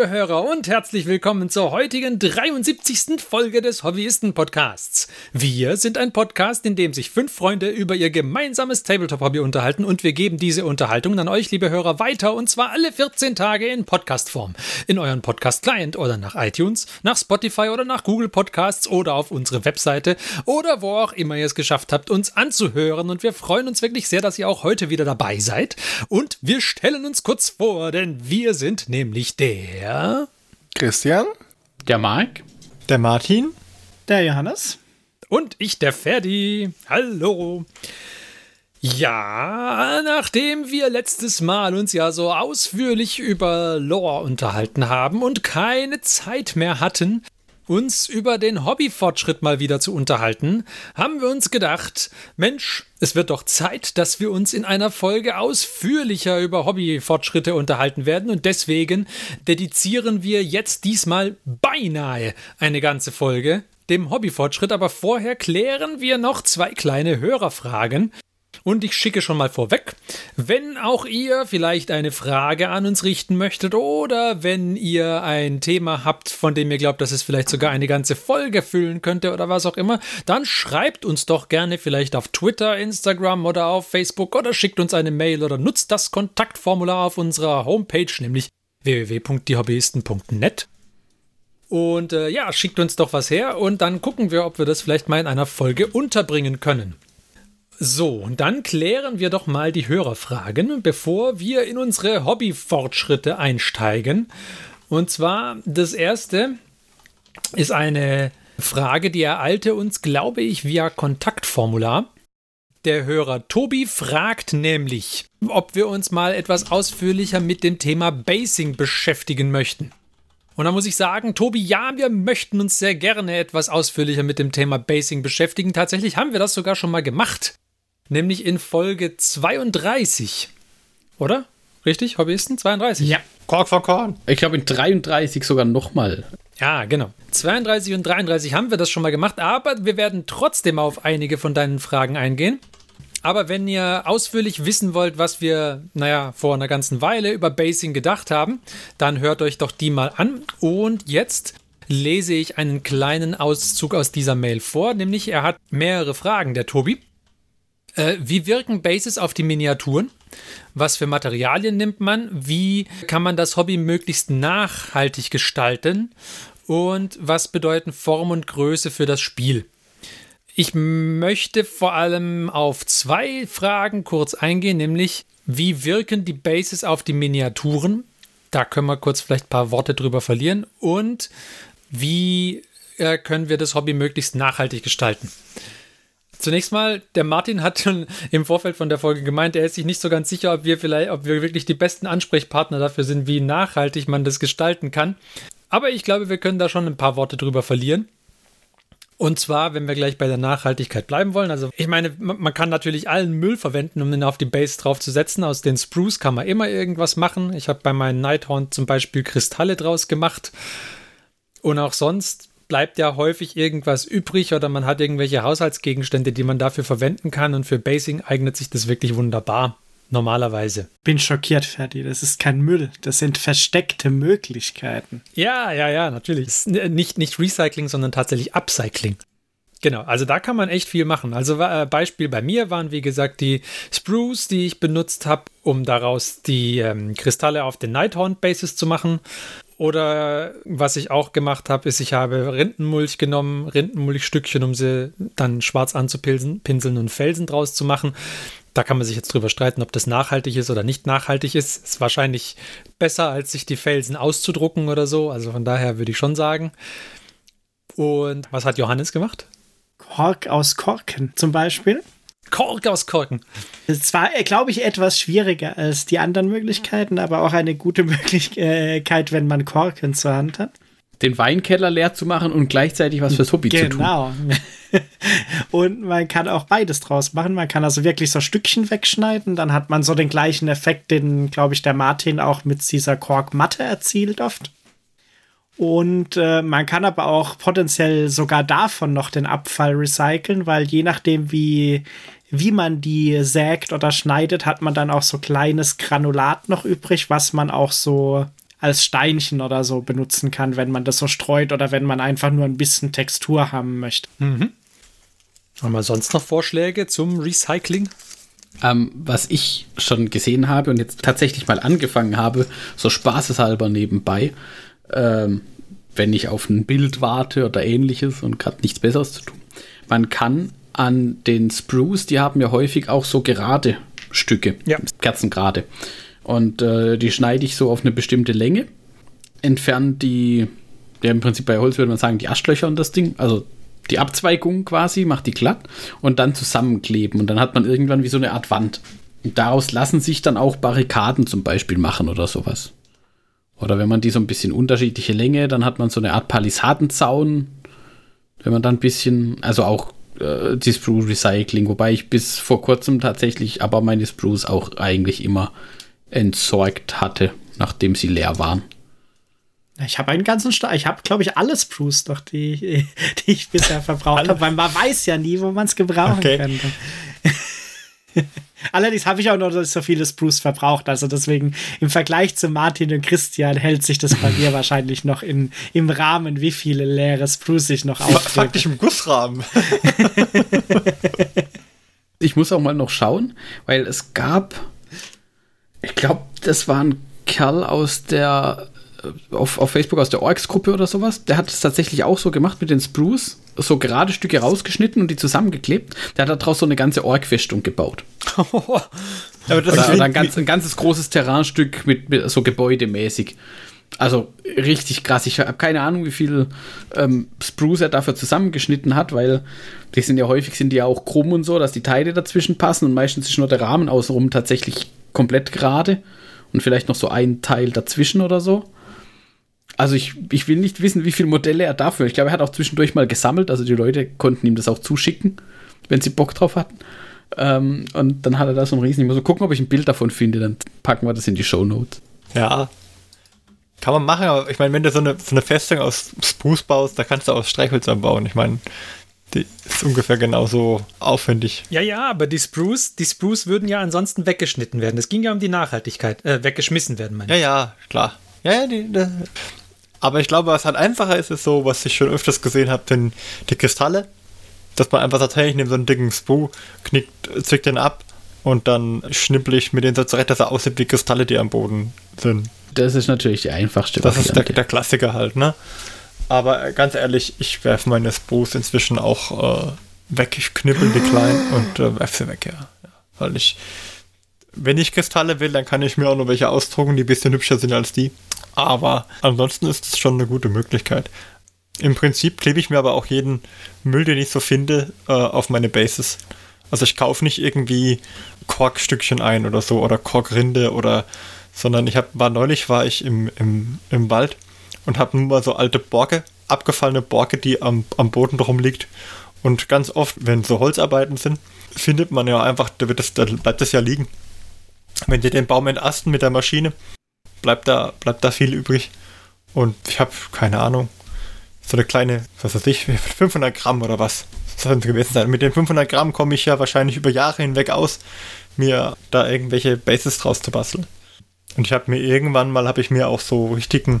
Liebe Hörer, und herzlich willkommen zur heutigen 73. Folge des Hobbyisten-Podcasts. Wir sind ein Podcast, in dem sich fünf Freunde über ihr gemeinsames Tabletop-Hobby unterhalten und wir geben diese Unterhaltung an euch, liebe Hörer, weiter und zwar alle 14 Tage in Podcast-Form. In euren Podcast-Client oder nach iTunes, nach Spotify oder nach Google Podcasts oder auf unsere Webseite oder wo auch immer ihr es geschafft habt, uns anzuhören. Und wir freuen uns wirklich sehr, dass ihr auch heute wieder dabei seid. Und wir stellen uns kurz vor, denn wir sind nämlich der Christian, der Marc, der Martin, der Johannes? Und ich, der Ferdi. Hallo. Ja, nachdem wir letztes Mal uns ja so ausführlich über Lore unterhalten haben und keine Zeit mehr hatten, uns über den Hobbyfortschritt mal wieder zu unterhalten, haben wir uns gedacht, Mensch, es wird doch Zeit, dass wir uns in einer Folge ausführlicher über Hobbyfortschritte unterhalten werden. Und deswegen dedizieren wir jetzt diesmal beinahe eine ganze Folge dem Hobbyfortschritt, aber vorher klären wir noch zwei kleine Hörerfragen, und ich schicke schon mal vorweg, wenn auch ihr vielleicht eine Frage an uns richten möchtet oder wenn ihr ein Thema habt, von dem ihr glaubt, dass es vielleicht sogar eine ganze Folge füllen könnte oder was auch immer, dann schreibt uns doch gerne vielleicht auf Twitter, Instagram oder auf Facebook oder schickt uns eine Mail oder nutzt das Kontaktformular auf unserer Homepage, nämlich www.diehobbyisten.net. Und äh, ja, schickt uns doch was her und dann gucken wir, ob wir das vielleicht mal in einer Folge unterbringen können. So, und dann klären wir doch mal die Hörerfragen, bevor wir in unsere Hobbyfortschritte einsteigen. Und zwar das erste ist eine Frage, die ereilte uns, glaube ich, via Kontaktformular. Der Hörer Tobi fragt nämlich, ob wir uns mal etwas ausführlicher mit dem Thema Basing beschäftigen möchten. Und da muss ich sagen, Tobi, ja, wir möchten uns sehr gerne etwas ausführlicher mit dem Thema Basing beschäftigen. Tatsächlich haben wir das sogar schon mal gemacht nämlich in Folge 32. Oder? Richtig? Hobbyisten? 32? Ja. Kork for Korn. Ich glaube in 33 sogar nochmal. Ja, genau. 32 und 33 haben wir das schon mal gemacht, aber wir werden trotzdem auf einige von deinen Fragen eingehen. Aber wenn ihr ausführlich wissen wollt, was wir, naja, vor einer ganzen Weile über Basing gedacht haben, dann hört euch doch die mal an. Und jetzt lese ich einen kleinen Auszug aus dieser Mail vor, nämlich er hat mehrere Fragen, der Tobi. Äh, wie wirken Bases auf die Miniaturen? Was für Materialien nimmt man? Wie kann man das Hobby möglichst nachhaltig gestalten? Und was bedeuten Form und Größe für das Spiel? Ich möchte vor allem auf zwei Fragen kurz eingehen, nämlich wie wirken die Bases auf die Miniaturen? Da können wir kurz vielleicht ein paar Worte drüber verlieren. Und wie äh, können wir das Hobby möglichst nachhaltig gestalten? Zunächst mal, der Martin hat schon im Vorfeld von der Folge gemeint, er ist sich nicht so ganz sicher, ob wir vielleicht, ob wir wirklich die besten Ansprechpartner dafür sind, wie nachhaltig man das gestalten kann. Aber ich glaube, wir können da schon ein paar Worte drüber verlieren. Und zwar, wenn wir gleich bei der Nachhaltigkeit bleiben wollen. Also, ich meine, man kann natürlich allen Müll verwenden, um ihn auf die Base draufzusetzen. Aus den Spruce kann man immer irgendwas machen. Ich habe bei meinen Nighthorn zum Beispiel Kristalle draus gemacht. Und auch sonst bleibt ja häufig irgendwas übrig oder man hat irgendwelche Haushaltsgegenstände, die man dafür verwenden kann und für Basing eignet sich das wirklich wunderbar. Normalerweise. Bin schockiert, Ferdi. Das ist kein Müll. Das sind versteckte Möglichkeiten. Ja, ja, ja, natürlich. Nicht, nicht Recycling, sondern tatsächlich Upcycling. Genau, also da kann man echt viel machen. Also äh, Beispiel bei mir waren, wie gesagt, die Spruce, die ich benutzt habe, um daraus die ähm, Kristalle auf den Nighthorn Bases zu machen. Oder was ich auch gemacht habe, ist, ich habe Rindenmulch genommen, Rindenmulchstückchen, um sie dann schwarz anzupinseln und Felsen draus zu machen. Da kann man sich jetzt drüber streiten, ob das nachhaltig ist oder nicht nachhaltig ist. Ist wahrscheinlich besser, als sich die Felsen auszudrucken oder so. Also von daher würde ich schon sagen. Und was hat Johannes gemacht? Kork aus Korken zum Beispiel. Kork aus Korken. Es war, äh, glaube ich, etwas schwieriger als die anderen Möglichkeiten, aber auch eine gute Möglichkeit, wenn man Korken zur Hand hat. Den Weinkeller leer zu machen und gleichzeitig was fürs Hobby genau. zu tun. Genau. und man kann auch beides draus machen. Man kann also wirklich so Stückchen wegschneiden. Dann hat man so den gleichen Effekt, den, glaube ich, der Martin auch mit dieser Korkmatte erzielt oft. Und äh, man kann aber auch potenziell sogar davon noch den Abfall recyceln, weil je nachdem, wie, wie man die sägt oder schneidet, hat man dann auch so kleines Granulat noch übrig, was man auch so als Steinchen oder so benutzen kann, wenn man das so streut oder wenn man einfach nur ein bisschen Textur haben möchte. Mhm. Haben wir sonst noch Vorschläge zum Recycling? Ähm, was ich schon gesehen habe und jetzt tatsächlich mal angefangen habe, so spaßeshalber nebenbei, ähm, wenn ich auf ein Bild warte oder ähnliches und gerade nichts Besseres zu tun. Man kann an den Spruce, die haben ja häufig auch so gerade Stücke, ja. kerzengerade. Und äh, die schneide ich so auf eine bestimmte Länge, entferne die, ja im Prinzip bei Holz würde man sagen, die Astlöcher und das Ding, also die Abzweigung quasi, macht die glatt und dann zusammenkleben. Und dann hat man irgendwann wie so eine Art Wand. Und daraus lassen sich dann auch Barrikaden zum Beispiel machen oder sowas. Oder wenn man die so ein bisschen unterschiedliche Länge, dann hat man so eine Art Palisadenzaun. Wenn man dann ein bisschen, also auch äh, die Sprue Recycling, wobei ich bis vor kurzem tatsächlich aber meine Sprues auch eigentlich immer entsorgt hatte, nachdem sie leer waren. Ich habe einen ganzen Stapel. Ich habe, glaube ich, alle Sprues doch, die, die ich bisher verbraucht habe, weil man weiß ja nie, wo man es gebrauchen okay. könnte. Allerdings habe ich auch noch so viele Sprues verbraucht. Also deswegen im Vergleich zu Martin und Christian hält sich das bei mir wahrscheinlich noch in, im Rahmen, wie viele leere Sprues ich noch aufgebe. Faktisch im Gussrahmen. ich muss auch mal noch schauen, weil es gab, ich glaube, das war ein Kerl aus der auf, auf Facebook aus der Orks-Gruppe oder sowas, der hat es tatsächlich auch so gemacht mit den Sprues, so gerade Stücke rausgeschnitten und die zusammengeklebt. Der hat daraus so eine ganze Ork-Festung gebaut. Aber das oder, oder ein, ganz, ein ganzes großes Terrainstück mit, mit so gebäudemäßig. Also richtig krass. Ich habe keine Ahnung, wie viel ähm, Spruce er dafür zusammengeschnitten hat, weil die sind ja häufig sind die ja auch krumm und so, dass die Teile dazwischen passen und meistens ist nur der Rahmen außenrum tatsächlich komplett gerade und vielleicht noch so ein Teil dazwischen oder so. Also ich, ich will nicht wissen, wie viele Modelle er dafür. Ich glaube, er hat auch zwischendurch mal gesammelt. Also die Leute konnten ihm das auch zuschicken, wenn sie Bock drauf hatten. Ähm, und dann hat er da so ein riesen. Ich muss so gucken, ob ich ein Bild davon finde. Dann packen wir das in die Show Notes. Ja. Kann man machen, aber ich meine, wenn du so eine, so eine Festung aus Spruce baust, da kannst du auch Streichhölzer bauen. Ich meine, die ist ungefähr genauso aufwendig. Ja, ja, aber die Spruce, die Spruce würden ja ansonsten weggeschnitten werden. Es ging ja um die Nachhaltigkeit, äh, weggeschmissen werden, meine ich. Ja, ja, klar. Ja, ja, die, die, aber ich glaube, was halt einfacher ist, ist so, was ich schon öfters gesehen habe, denn die Kristalle, dass man einfach tatsächlich neben so einen dicken Sprue knickt, zwickt den ab und dann schnippel ich mit den so zurecht, dass er aussieht wie Kristalle, die am Boden sind. Das ist natürlich die einfachste Das Variante. ist der, der, Klassiker halt, ne? Aber ganz ehrlich, ich werfe meine Sprues inzwischen auch äh, weg. Ich knippel die klein und äh, werfe sie weg, ja. ja. Weil ich, wenn ich Kristalle will, dann kann ich mir auch noch welche ausdrucken, die ein bisschen hübscher sind als die. Aber ansonsten ist es schon eine gute Möglichkeit. Im Prinzip klebe ich mir aber auch jeden Müll, den ich so finde, äh, auf meine Bases. Also ich kaufe nicht irgendwie Korkstückchen ein oder so oder Korkrinde oder sondern ich hab, war neulich war ich im, im, im Wald und habe nur mal so alte Borke, abgefallene Borke, die am, am Boden drum liegt. Und ganz oft, wenn so Holzarbeiten sind, findet man ja einfach, da, wird das, da bleibt das ja liegen. Wenn die den Baum entasten mit der Maschine, bleibt da, bleibt da viel übrig. Und ich habe keine Ahnung, so eine kleine, was weiß ich, 500 Gramm oder was soll es gewesen sein. Mit den 500 Gramm komme ich ja wahrscheinlich über Jahre hinweg aus, mir da irgendwelche Bases draus zu basteln. Und ich habe mir irgendwann mal, habe ich mir auch so richtigen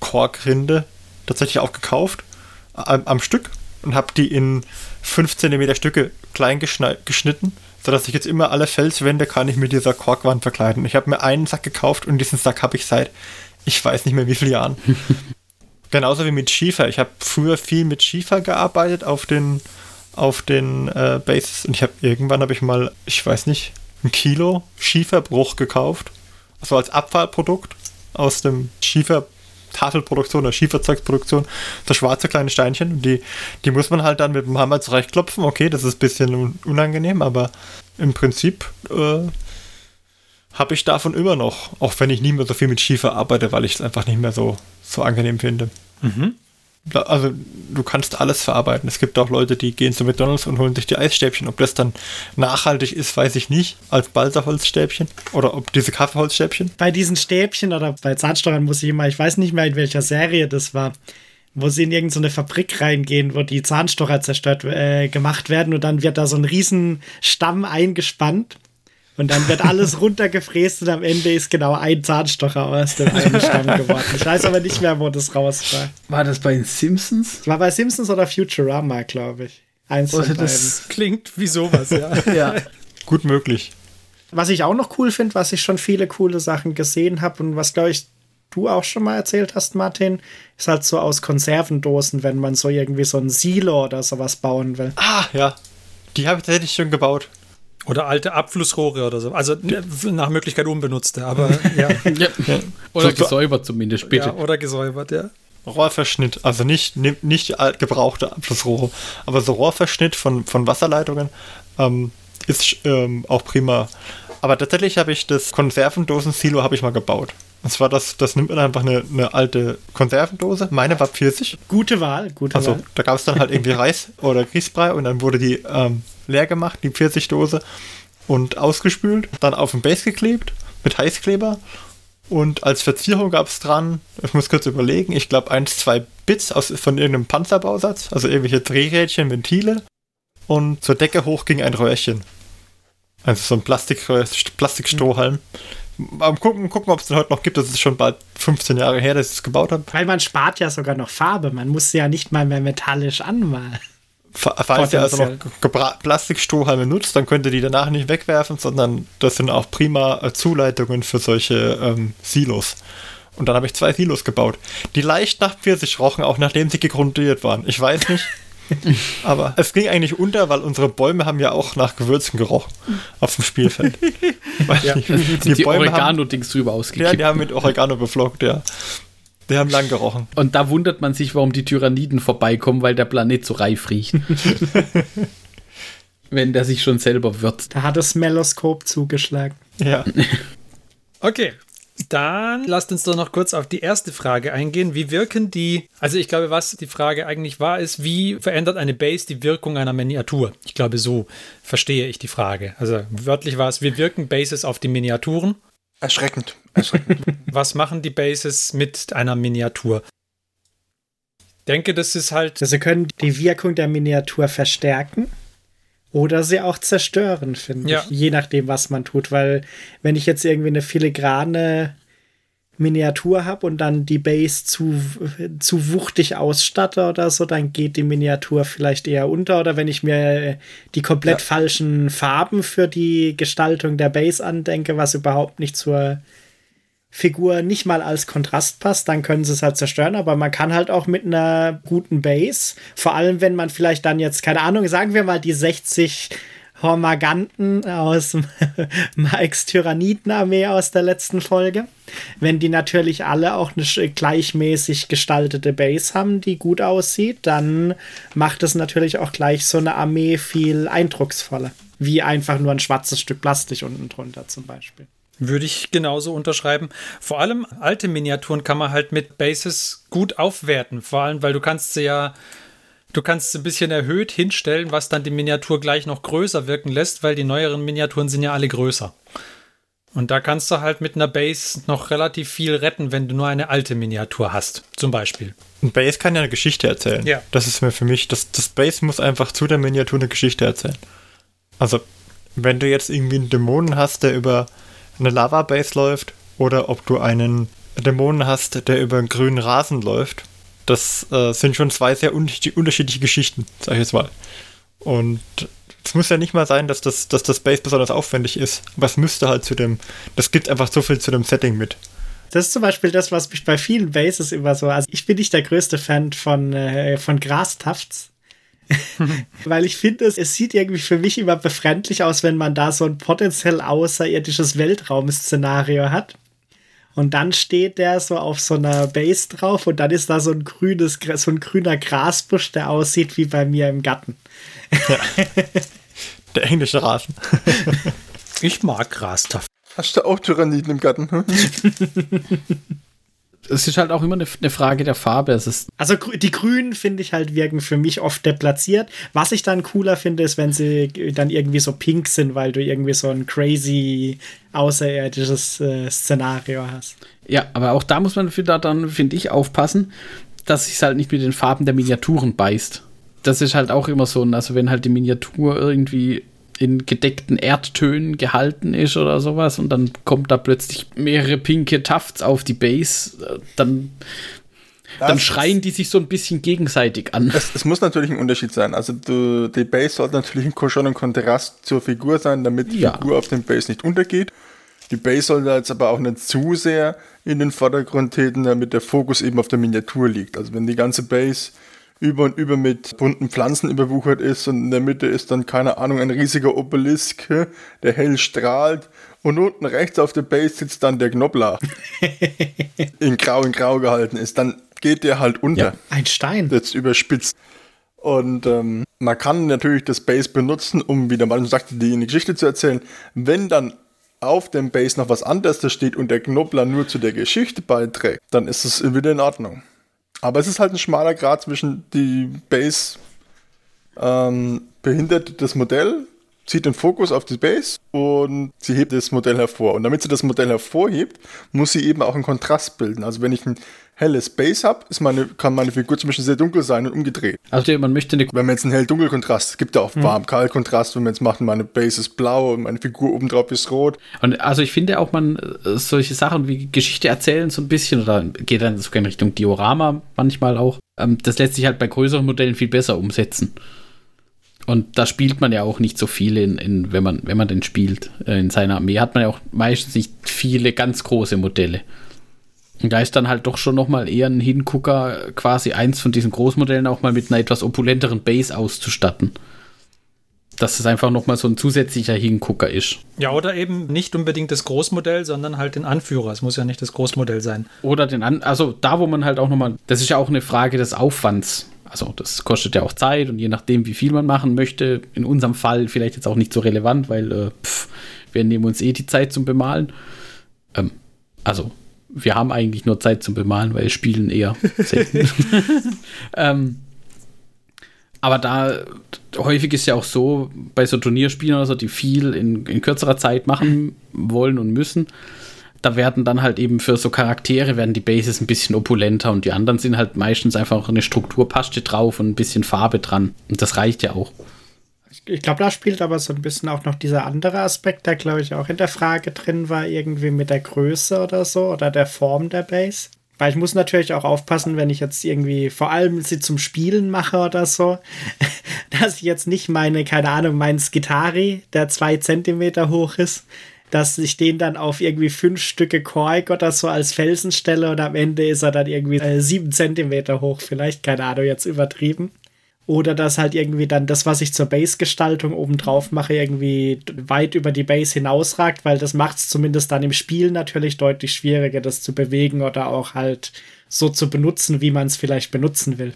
Korkrinde tatsächlich auch gekauft, am, am Stück und habe die in 5 cm Stücke klein geschnitten sodass ich jetzt immer alle Felswände kann ich mit dieser Korkwand verkleiden. Ich habe mir einen Sack gekauft und diesen Sack habe ich seit ich weiß nicht mehr wie viele Jahren. Genauso wie mit Schiefer. Ich habe früher viel mit Schiefer gearbeitet auf den auf den äh, Bases und ich habe irgendwann habe ich mal, ich weiß nicht, ein Kilo Schieferbruch gekauft. Also als Abfallprodukt aus dem Schiefer Tafelproduktion oder Schieferzeugsproduktion, so schwarze kleine Steinchen. Die, die muss man halt dann mit dem Hammer zurechtklopfen. Okay, das ist ein bisschen unangenehm, aber im Prinzip äh, habe ich davon immer noch, auch wenn ich nie mehr so viel mit Schiefer arbeite, weil ich es einfach nicht mehr so, so angenehm finde. Mhm also du kannst alles verarbeiten. Es gibt auch Leute, die gehen zu McDonalds und holen sich die Eisstäbchen. Ob das dann nachhaltig ist, weiß ich nicht, als Balsaholzstäbchen oder ob diese Kaffeeholzstäbchen. Bei diesen Stäbchen oder bei Zahnstochern muss ich immer, ich weiß nicht mehr in welcher Serie das war, wo sie in irgendeine Fabrik reingehen, wo die Zahnstocher zerstört äh, gemacht werden und dann wird da so ein riesen Stamm eingespannt Und dann wird alles runtergefräst und am Ende ist genau ein Zahnstocher aus dem einen Stamm geworden. Ich weiß aber nicht mehr, wo das raus war. War das bei den Simpsons? War bei Simpsons oder Futurama, glaube ich. Eins Oder von beiden. das Klingt wie sowas, ja. ja. Gut möglich. Was ich auch noch cool finde, was ich schon viele coole Sachen gesehen habe und was, glaube ich, du auch schon mal erzählt hast, Martin, ist halt so aus Konservendosen, wenn man so irgendwie so ein Silo oder sowas bauen will. Ah, ja. Die habe ich tatsächlich schon gebaut. Oder alte Abflussrohre oder so. Also ne, nach Möglichkeit unbenutzte, aber ja. ja. Oder gesäubert zumindest, bitte. ja. Oder gesäubert, ja. Rohrverschnitt, also nicht, nicht, gebrauchte Abflussrohre, aber so Rohrverschnitt von, von Wasserleitungen ähm, ist ähm, auch prima. Aber tatsächlich habe ich das Konservendosen-Silo habe ich mal gebaut. Und zwar, das, das nimmt man einfach eine, eine alte Konservendose. Meine war Pfirsich. Gute Wahl, gute Also Wahl. da gab es dann halt irgendwie Reis oder Grießbrei und dann wurde die ähm, leer gemacht, die Pfirsichdose, und ausgespült, dann auf den Base geklebt mit Heißkleber. Und als Verzierung gab es dran, ich muss kurz überlegen, ich glaube eins, zwei Bits aus, von irgendeinem Panzerbausatz, also irgendwelche Drehrädchen, Ventile. Und zur Decke hoch ging ein Röhrchen. Also so ein Plastik, Plastikstrohhalm. Mal gucken, gucken ob es den heute noch gibt. Das ist schon bald 15 Jahre her, dass ich es gebaut habe. Weil man spart ja sogar noch Farbe. Man muss sie ja nicht mal mehr metallisch anmalen. Fa- Falls ihr also noch Plastikstrohhalme nutzt, dann könnt ihr die danach nicht wegwerfen, sondern das sind auch prima äh, Zuleitungen für solche ähm, Silos. Und dann habe ich zwei Silos gebaut, die leicht nach Pfirsich rochen, auch nachdem sie gegrundiert waren. Ich weiß nicht, aber es ging eigentlich unter, weil unsere Bäume haben ja auch nach Gewürzen gerochen auf dem Spielfeld. Ja. Die, die Bäume haben, Oregano-Dings drüber ja, ausgekippt. die haben mit Oregano beflockt, ja. Die haben lang gerochen. Und da wundert man sich, warum die Tyranniden vorbeikommen, weil der Planet so reif riecht. Wenn der sich schon selber würzt. Da hat das Meloskop zugeschlagen. Ja. Okay. Dann lasst uns doch noch kurz auf die erste Frage eingehen. Wie wirken die, also ich glaube, was die Frage eigentlich war, ist, wie verändert eine Base die Wirkung einer Miniatur? Ich glaube, so verstehe ich die Frage. Also wörtlich war es, wie wirken Bases auf die Miniaturen? Erschreckend. Erschreckend. Was machen die Bases mit einer Miniatur? Ich denke, das ist halt, Also sie können die Wirkung der Miniatur verstärken oder sie auch zerstören, finde Ja. ich. Je nachdem, was man tut. Weil wenn ich jetzt irgendwie eine filigrane Miniatur habe und dann die Base zu, zu wuchtig ausstatte oder so, dann geht die Miniatur vielleicht eher unter. Oder wenn ich mir die komplett falschen Farben für die Gestaltung der Base andenke, was überhaupt nicht zur Figur nicht mal als Kontrast passt, dann können sie es halt zerstören, aber man kann halt auch mit einer guten Base, vor allem wenn man vielleicht dann jetzt, keine Ahnung, sagen wir mal die 60 Hormaganten aus Mikes Tyrannidenarmee aus der letzten Folge, wenn die natürlich alle auch eine gleichmäßig gestaltete Base haben, die gut aussieht, dann macht es natürlich auch gleich so eine Armee viel eindrucksvoller, wie einfach nur ein schwarzes Stück Plastik unten drunter zum Beispiel. Würde ich genauso unterschreiben. Vor allem alte Miniaturen kann man halt mit Bases gut aufwerten. Vor allem, weil du kannst sie ja, du kannst sie ein bisschen erhöht hinstellen, was dann die Miniatur gleich noch größer wirken lässt, weil die neueren Miniaturen sind ja alle größer. Und da kannst du halt mit einer Base noch relativ viel retten, wenn du nur eine alte Miniatur hast, zum Beispiel. Ein Base kann ja eine Geschichte erzählen. Ja. Das ist mir für mich, das, das Base muss einfach zu der Miniatur eine Geschichte erzählen. Also, wenn du jetzt irgendwie einen Dämonen hast, der über eine Lava-Base läuft, oder ob du einen Dämonen hast, der über einen grünen Rasen läuft, das äh, sind schon zwei sehr unterschiedliche, unterschiedliche Geschichten, sag ich jetzt mal. Und es muss ja nicht mal sein, dass das, dass das Base besonders aufwendig ist, aber müsste halt zu dem, das gibt einfach so viel zu dem Setting mit. Das ist zum Beispiel das, was mich bei vielen Bases immer so. Also ich bin nicht der größte Fan von, äh, von Grastafts. Weil ich finde, es, es sieht irgendwie für mich immer befremdlich aus, wenn man da so ein potenziell außerirdisches Weltraum-Szenario hat. Und dann steht der so auf so einer Base drauf und dann ist da so ein grünes, so ein grüner Grasbusch, der aussieht wie bei mir im Garten. Der englische Rasen. Ich mag Grastaff. Hast du auch Tyranniden im Garten? Hm? Es ist halt auch immer eine, eine Frage der Farbe. Es ist, Also die Grünen finde ich halt wirken für mich oft deplatziert. Was ich dann cooler finde, ist, wenn sie dann irgendwie so pink sind, weil du irgendwie so ein crazy außerirdisches äh, Szenario hast. ja, aber auch da muss man wieder dann, finde ich, aufpassen, dass sich halt nicht mit den Farben der Miniaturen beißt. Das ist halt auch immer so also wenn halt die Miniatur irgendwie in gedeckten Erdtönen gehalten ist oder sowas und dann kommt da plötzlich mehrere pinke Tufts auf die Base, äh, dann, dann schreien die sich so ein bisschen gegenseitig an. Es, es muss natürlich ein Unterschied sein. Also du, die Base sollte natürlich ein- schon ein Kontrast zur Figur sein, damit die Ja. Figur auf dem Base nicht untergeht. Die Base sollte jetzt aber auch nicht zu sehr in den Vordergrund treten, damit der Fokus eben auf der Miniatur liegt. Also wenn die ganze Base über und über mit bunten Pflanzen überwuchert ist und in der Mitte ist dann, keine Ahnung, ein riesiger Obelisk, der hell strahlt und unten rechts auf der Base sitzt dann der Knobbler, in grau in grau gehalten ist, dann geht der halt unter Ja. Ein Stein. jetzt überspitzt. Und ähm, man kann natürlich das Base benutzen, um, wie der Mann sagte, die eine Geschichte zu erzählen. Wenn dann auf dem Base noch was anderes da steht und der Knobbler nur zu der Geschichte beiträgt, dann ist es wieder in Ordnung. Aber es ist halt ein schmaler Grad zwischen die Base ähm, behindert das Modell, zieht den Fokus auf die Base und sie hebt das Modell hervor. Und damit sie das Modell hervorhebt, muss sie eben auch einen Kontrast bilden. Also wenn ich ein helles Base habe, ist meine, kann meine Figur zum Beispiel sehr dunkel sein und umgedreht. Also man möchte eine Wenn man jetzt einen hell-dunkel-Kontrast, gibt ja auch warm-kalt-Kontrast, wenn man jetzt macht, meine Base ist blau und meine Figur obendrauf ist rot. Und also ich finde auch, man äh, solche Sachen wie Geschichte erzählen so ein bisschen oder geht dann sogar in Richtung Diorama manchmal auch. Ähm, das lässt sich halt bei größeren Modellen viel besser umsetzen. Und da spielt man ja auch nicht so viele, in, in, wenn, man, wenn man den spielt. Äh, In seiner Armee hat man ja auch meistens nicht viele ganz große Modelle. Und da ist dann halt doch schon noch mal eher ein Hingucker, quasi eins von diesen Großmodellen auch mal mit einer etwas opulenteren Base auszustatten. Dass es einfach noch mal so ein zusätzlicher Hingucker ist. Ja, oder eben nicht unbedingt das Großmodell, sondern halt den Anführer. Es muss ja nicht das Großmodell sein. Oder den an, also da, wo man halt auch nochmal, das ist ja auch eine Frage des Aufwands. Also das kostet ja auch Zeit und je nachdem, wie viel man machen möchte, in unserem Fall vielleicht jetzt auch nicht so relevant, weil äh, pff, wir nehmen uns eh die Zeit zum Bemalen. Ähm, also wir haben eigentlich nur Zeit zum Bemalen, weil spielen eher selten. ähm, aber da häufig ist ja auch so, bei so Turnierspielen oder so, die viel in, in kürzerer Zeit machen wollen und müssen, da werden dann halt eben für so Charaktere werden die Bases ein bisschen opulenter und die anderen sind halt meistens einfach eine Strukturpaste drauf und ein bisschen Farbe dran. Und das reicht ja auch. Ich, glaube, da spielt aber so ein bisschen auch noch dieser andere Aspekt, der, glaube ich, auch in der Frage drin war, irgendwie mit der Größe oder so oder der Form der Base. Weil ich muss natürlich auch aufpassen, wenn ich jetzt irgendwie vor allem sie zum Spielen mache oder so, dass ich jetzt nicht meine, keine Ahnung, meinen Skitari, der zwei Zentimeter hoch ist, dass ich den dann auf irgendwie fünf Stücke Kork oder so als Felsen stelle und am Ende ist er dann irgendwie äh, sieben Zentimeter hoch, vielleicht, keine Ahnung, jetzt übertrieben. Oder dass halt irgendwie dann das, was ich zur Base-Gestaltung obendrauf mache, irgendwie weit über die Base hinausragt, weil das macht es zumindest dann im Spiel natürlich deutlich schwieriger, das zu bewegen oder auch halt so zu benutzen, wie man es vielleicht benutzen will.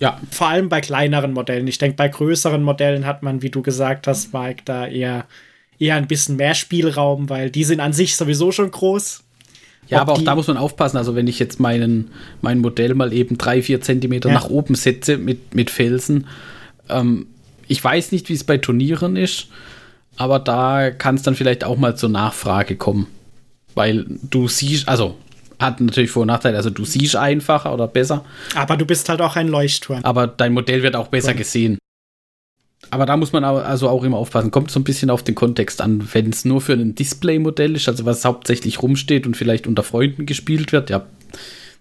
Ja, Vor allem bei kleineren Modellen. Ich denke, bei größeren Modellen hat man, wie du gesagt hast, Mike, da eher, eher ein bisschen mehr Spielraum, weil die sind an sich sowieso schon groß. Ja, aber auch da muss man aufpassen. Also, wenn ich jetzt meinen, mein Modell mal eben drei, vier Zentimeter Ja. nach oben setze mit, mit Felsen, ähm, ich weiß nicht, wie es bei Turnieren ist, aber da kann es dann vielleicht auch mal zur Nachfrage kommen. Weil du siehst, also hat natürlich Vor- und Nachteile, also du siehst einfacher oder besser, Aber du bist halt auch ein Leuchtturm. aber dein Modell wird auch besser Cool. gesehen. Aber da muss man also auch immer aufpassen. Kommt so ein bisschen auf den Kontext an. Wenn es nur für ein Display-Modell ist, also was hauptsächlich rumsteht und vielleicht unter Freunden gespielt wird, ja,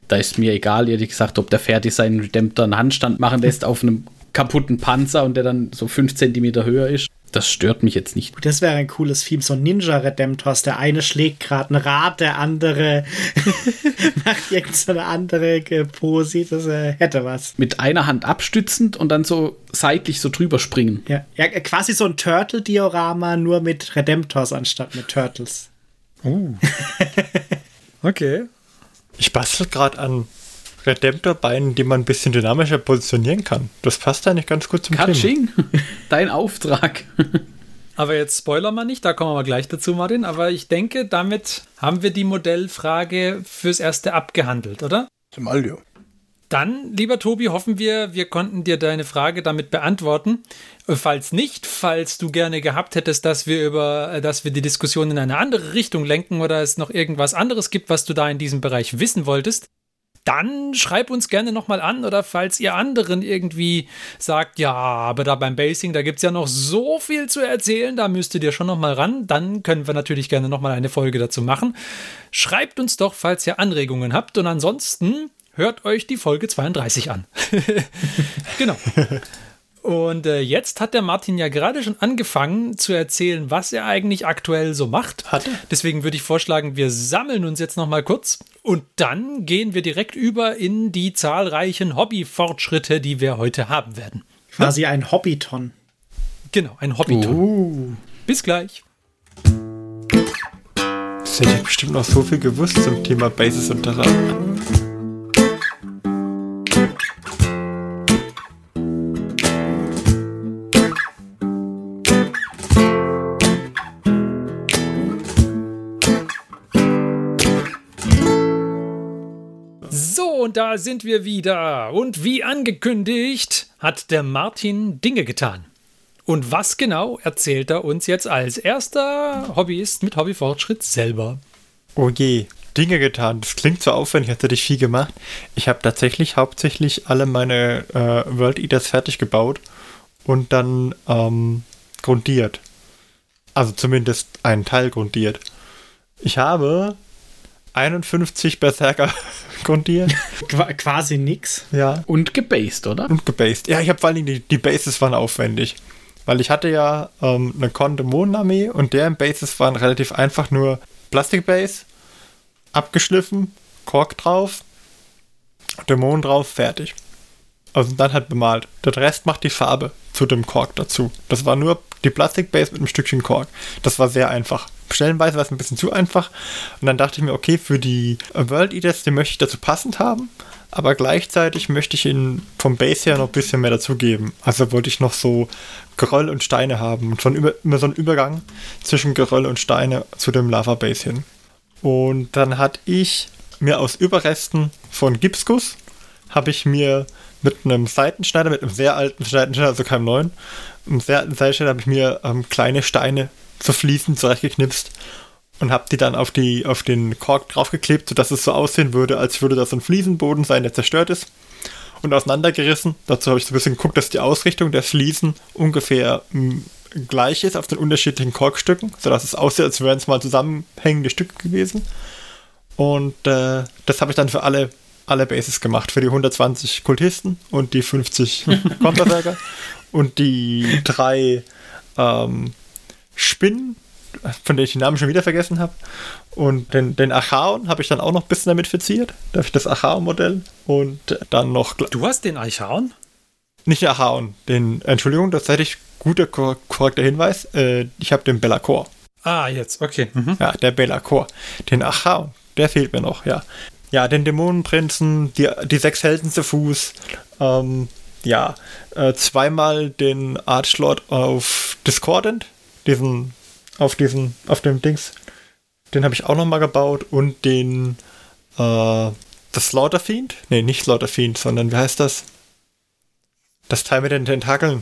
da ist mir egal, ehrlich gesagt, ob der fertig seinen Redemptor einen Handstand machen lässt auf einem kaputten Panzer und der dann so 5 cm höher ist. Das stört mich jetzt nicht. Das wäre ein cooles Theme, so Ninja Redemptors. Der eine schlägt gerade ein Rad, der andere macht irgendeine andere Posi. Das äh, hätte was. Mit einer Hand abstützend und dann so seitlich so drüber springen. Ja, ja quasi so ein Turtle-Diorama, nur mit Redemptors anstatt mit Turtles. Okay. Ich bastel gerade an Redemptor-Beinen, die man ein bisschen dynamischer positionieren kann. Das passt eigentlich ganz gut zum Thema. Katsching, dein Auftrag. Aber jetzt spoiler mal nicht, da kommen wir gleich dazu, Martin. Aber ich denke, damit haben wir die Modellfrage fürs Erste abgehandelt, oder? Zum Aldio. Dann, lieber Tobi, hoffen wir, wir konnten dir deine Frage damit beantworten. Falls nicht, falls du gerne gehabt hättest, dass wir über, äh, dass wir die Diskussion in eine andere Richtung lenken oder es noch irgendwas anderes gibt, was du da in diesem Bereich wissen wolltest, dann schreib uns gerne nochmal an oder falls ihr anderen irgendwie sagt, ja, aber da beim Basing, da gibt es ja noch so viel zu erzählen, da müsstet ihr schon nochmal ran, dann können wir natürlich gerne nochmal eine Folge dazu machen. Schreibt uns doch, falls ihr Anregungen habt und ansonsten hört euch die Folge 32 an. genau. Und äh, jetzt hat der Martin ja gerade schon angefangen zu erzählen, was er eigentlich aktuell so macht. Hat er? Deswegen würde ich vorschlagen, wir sammeln uns jetzt noch mal kurz und dann gehen wir direkt über in die zahlreichen Hobbyfortschritte, die wir heute haben werden. Quasi ein Hobbyton. Genau, ein Hobbyton. Uh. Bis gleich. Das hätte ich bestimmt noch so viel gewusst zum Thema Basis und Terrain. Und da sind wir wieder. Und wie angekündigt, hat der Martin Dinge getan. Und was genau erzählt er uns jetzt als erster Hobbyist mit Hobbyfortschritt selber? Oh je, Dinge getan. Das klingt so aufwendig, als hätte ich viel gemacht. Ich habe tatsächlich hauptsächlich alle meine äh, World Eaters fertig gebaut und dann ähm, grundiert. Also zumindest einen Teil grundiert. Ich habe 51 Berserker grundiert. Qua quasi nix. Ja. Und gebased, oder? Und gebased. Ja, ich habe vor allen Dingen die, die Bases waren aufwendig. Weil ich hatte ja ähm, eine Con-Dämonenarmee und deren Bases waren relativ einfach nur Plastikbase, abgeschliffen, Kork drauf, Dämonen drauf, fertig. Also dann halt bemalt. Der Rest macht die Farbe zu dem Kork dazu. Das war nur die Plastikbase mit einem Stückchen Kork. Das war sehr einfach. Stellenweise war es ein bisschen zu einfach. Und dann dachte ich mir, okay, für die World Eaters, die möchte ich dazu passend haben. Aber gleichzeitig möchte ich ihnen vom Base her noch ein bisschen mehr dazugeben. Also wollte ich noch so Geröll und Steine haben. Und schon immer so einen Übergang zwischen Geröll und Steine zu dem Lava Base hin. Und dann hatte ich mir aus Überresten von Gipsguss, habe ich mir mit einem Seitenschneider, mit einem sehr alten Seitenschneider, also keinem neuen, einem sehr alten Seitenschneider habe ich mir ähm, kleine Steine zu Fliesen zurechtgeknipst und habe die dann auf, die, auf den Kork draufgeklebt, sodass es so aussehen würde, als würde das ein Fliesenboden sein, der zerstört ist. Und auseinandergerissen. Dazu habe ich so ein bisschen geguckt, dass die Ausrichtung der Fliesen ungefähr mh, gleich ist auf den unterschiedlichen Korkstücken, sodass es aussieht, als wären es mal zusammenhängende Stücke gewesen. Und äh, das habe ich dann für alle, alle Bases gemacht. Für die 120 Kultisten und die 50 Konterwerker und die drei ähm, Spinnen, von denen ich die Namen schon wieder vergessen habe. Und den, den Achaon habe ich dann auch noch ein bisschen damit verziert. Da habe ich das Achaon-Modell und dann noch. Du hast den Eichhorn? Nicht den Achaon, den, Entschuldigung, das hätte ich guter, kor korrekter Hinweis. Äh, ich habe den Bellacor. Ah, jetzt, okay. Mhm. Ja, der Bellacor. Den Achaon, der fehlt mir noch, ja. Ja, den Dämonenprinzen, die, die sechs Helden zu Fuß, ähm, ja, äh, zweimal den Archlord auf Discordant, diesen, auf diesen, auf dem Dings, den habe ich auch nochmal gebaut und den, äh, das Slaughterfiend? Nee, nicht Slaughterfiend, sondern wie heißt das? Das Teil mit den Tentakeln,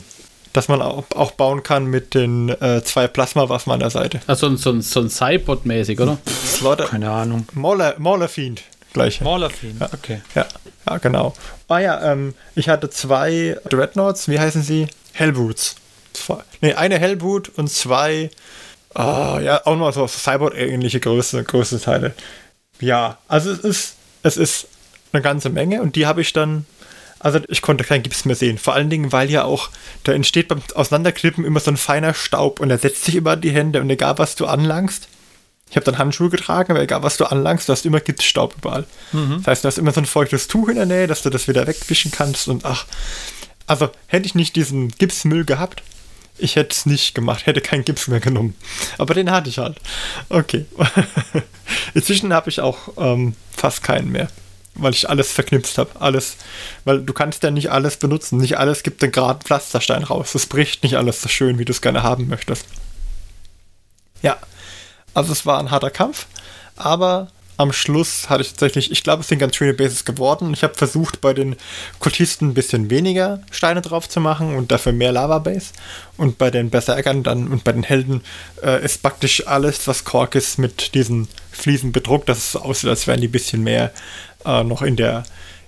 das man auch, auch bauen kann mit den äh, zwei Plasmawaffen an der Seite. Also so ein, so ein, so ein Cyborg-mäßig, oder? Slaughter, Keine Ahnung. Mauler, Maulerfiend, gleich. Maulerfiend, okay. Ja, ja, genau. Ah ja, ähm, ich hatte zwei Dreadnoughts, wie heißen sie? Hellboots. Zwei, nee, eine Hellboot und zwei, ah, ja, auch noch so Cyborg-ähnliche Größe, Größe Teile. Ja, also es ist, es ist eine ganze Menge und die habe ich dann, also ich konnte kein Gips mehr sehen. Vor allen Dingen, weil ja auch, da entsteht beim Auseinanderklippen immer so ein feiner Staub und er setzt sich an die Hände und egal was du anlangst, ich habe dann Handschuhe getragen, aber egal was du anlangst, du hast immer Gipsstaub überall. Das heißt, du hast immer so ein feuchtes Tuch in der Nähe, dass du das wieder wegwischen kannst und ach. Also hätte ich nicht diesen Gipsmüll gehabt, ich hätte es nicht gemacht, hätte keinen Gips mehr genommen. Aber den hatte ich halt. Okay. Inzwischen habe ich auch ähm, fast keinen mehr. Weil ich alles verknipst habe. Alles. Weil du kannst ja nicht alles benutzen. Nicht alles gibt den geraden Pflasterstein raus. Es bricht nicht alles so schön, wie du es gerne haben möchtest. Ja. Also es war ein harter Kampf. Aber am Schluss hatte ich tatsächlich, ich glaube, es sind ganz schöne Bases geworden. Ich habe versucht, bei den Kultisten ein bisschen weniger Steine drauf zu machen und dafür mehr Lava-Base. Und bei den Berserkern dann und bei den Helden äh, ist praktisch alles, was Kork ist, mit diesen Fliesen bedruckt, dass es so aussieht, als wären die ein bisschen mehr äh, noch in der,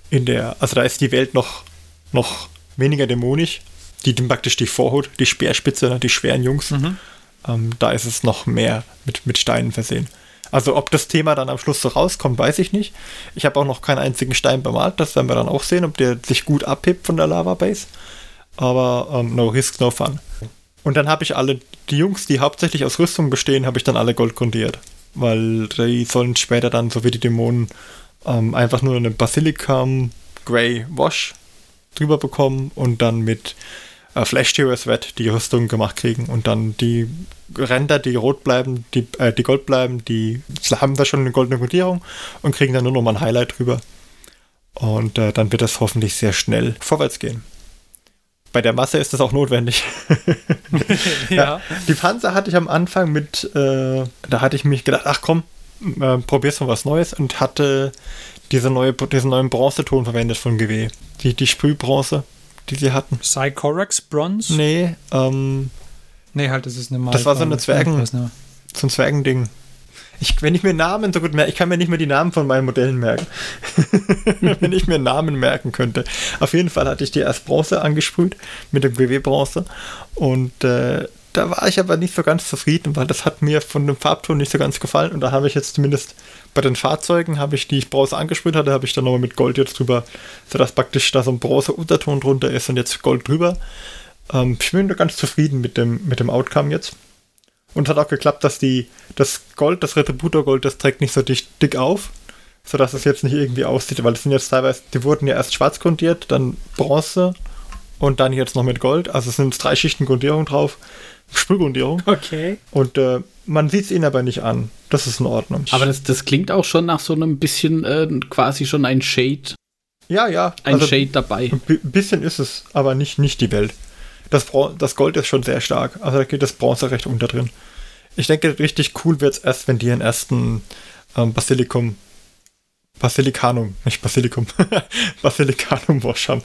in der, also da ist die Welt noch, noch weniger dämonisch. Die, die praktisch die Vorhut, die Speerspitze, ne, die schweren Jungs. Ähm, da ist es noch mehr mit, mit Steinen versehen. Also ob das Thema dann am Schluss so rauskommt, weiß ich nicht. Ich habe auch noch keinen einzigen Stein bemalt. Das werden wir dann auch sehen, ob der sich gut abhebt von der Lava Base. Aber ähm, no risk, no fun. Und dann habe ich alle, die Jungs, die hauptsächlich aus Rüstung bestehen, habe ich dann alle Gold grundiert. Weil die sollen später dann, so wie die Dämonen, ähm, einfach nur eine Basilicum Grey Wash drüber bekommen und dann mit äh, Flash Tears Wet die Rüstung gemacht kriegen und dann die Ränder, die rot bleiben, die, äh, die gold bleiben, die haben da schon eine goldene Kodierung und kriegen dann nur noch mal ein Highlight drüber. Und äh, dann wird das hoffentlich sehr schnell vorwärts gehen. Bei der Masse ist das auch notwendig. Ja. Die Panzer hatte ich am Anfang mit, äh, da hatte ich mich gedacht, ach komm, äh, probierst mal was Neues und hatte diese neue, diesen neuen Bronzeton verwendet von GW. Die, die Sprühbronze, die sie hatten. Psychorax Bronze? Nee, ähm, Nee, halt, das ist eine Das war so eine Zwergen- so ein Zwergending. Ich, wenn ich mir Namen so gut merke, ich kann mir nicht mehr die Namen von meinen Modellen merken. wenn ich mir Namen merken könnte. Auf jeden Fall hatte ich die erst Bronze angesprüht mit dem GW-Bronze und äh, da war ich aber nicht so ganz zufrieden, weil das hat mir von dem Farbton nicht so ganz gefallen und da habe ich jetzt zumindest bei den Fahrzeugen, habe ich die ich Bronze angesprüht hatte, habe ich dann nochmal mit Gold jetzt drüber, sodass praktisch da so ein Bronze-Unterton drunter ist und jetzt Gold drüber. Ähm, ich bin da ganz zufrieden mit dem, mit dem Outcome jetzt. Und es hat auch geklappt, dass die, das Gold, das Retributor-Gold, das trägt nicht so dick, dick auf, sodass es jetzt nicht irgendwie aussieht, weil es sind jetzt teilweise, die wurden ja erst schwarz grundiert, dann Bronze und dann jetzt noch mit Gold. Also es sind jetzt drei Schichten Grundierung drauf, Sprühgrundierung. Okay. Und äh, man sieht es ihnen aber nicht an. Das ist in Ordnung. Aber das, das klingt auch schon nach so einem bisschen äh, quasi schon ein Shade, ja, ja. ein also Shade dabei. Ein bi- bisschen ist es, aber nicht, nicht die Welt. Das, Bron das Gold ist schon sehr stark. Also da geht das Bronze recht unter drin. Ich denke, richtig cool wird es erst, wenn die ihren ersten ähm, Basilikum. Basilicanum, nicht Basilikum. Basilicanum Wash haben.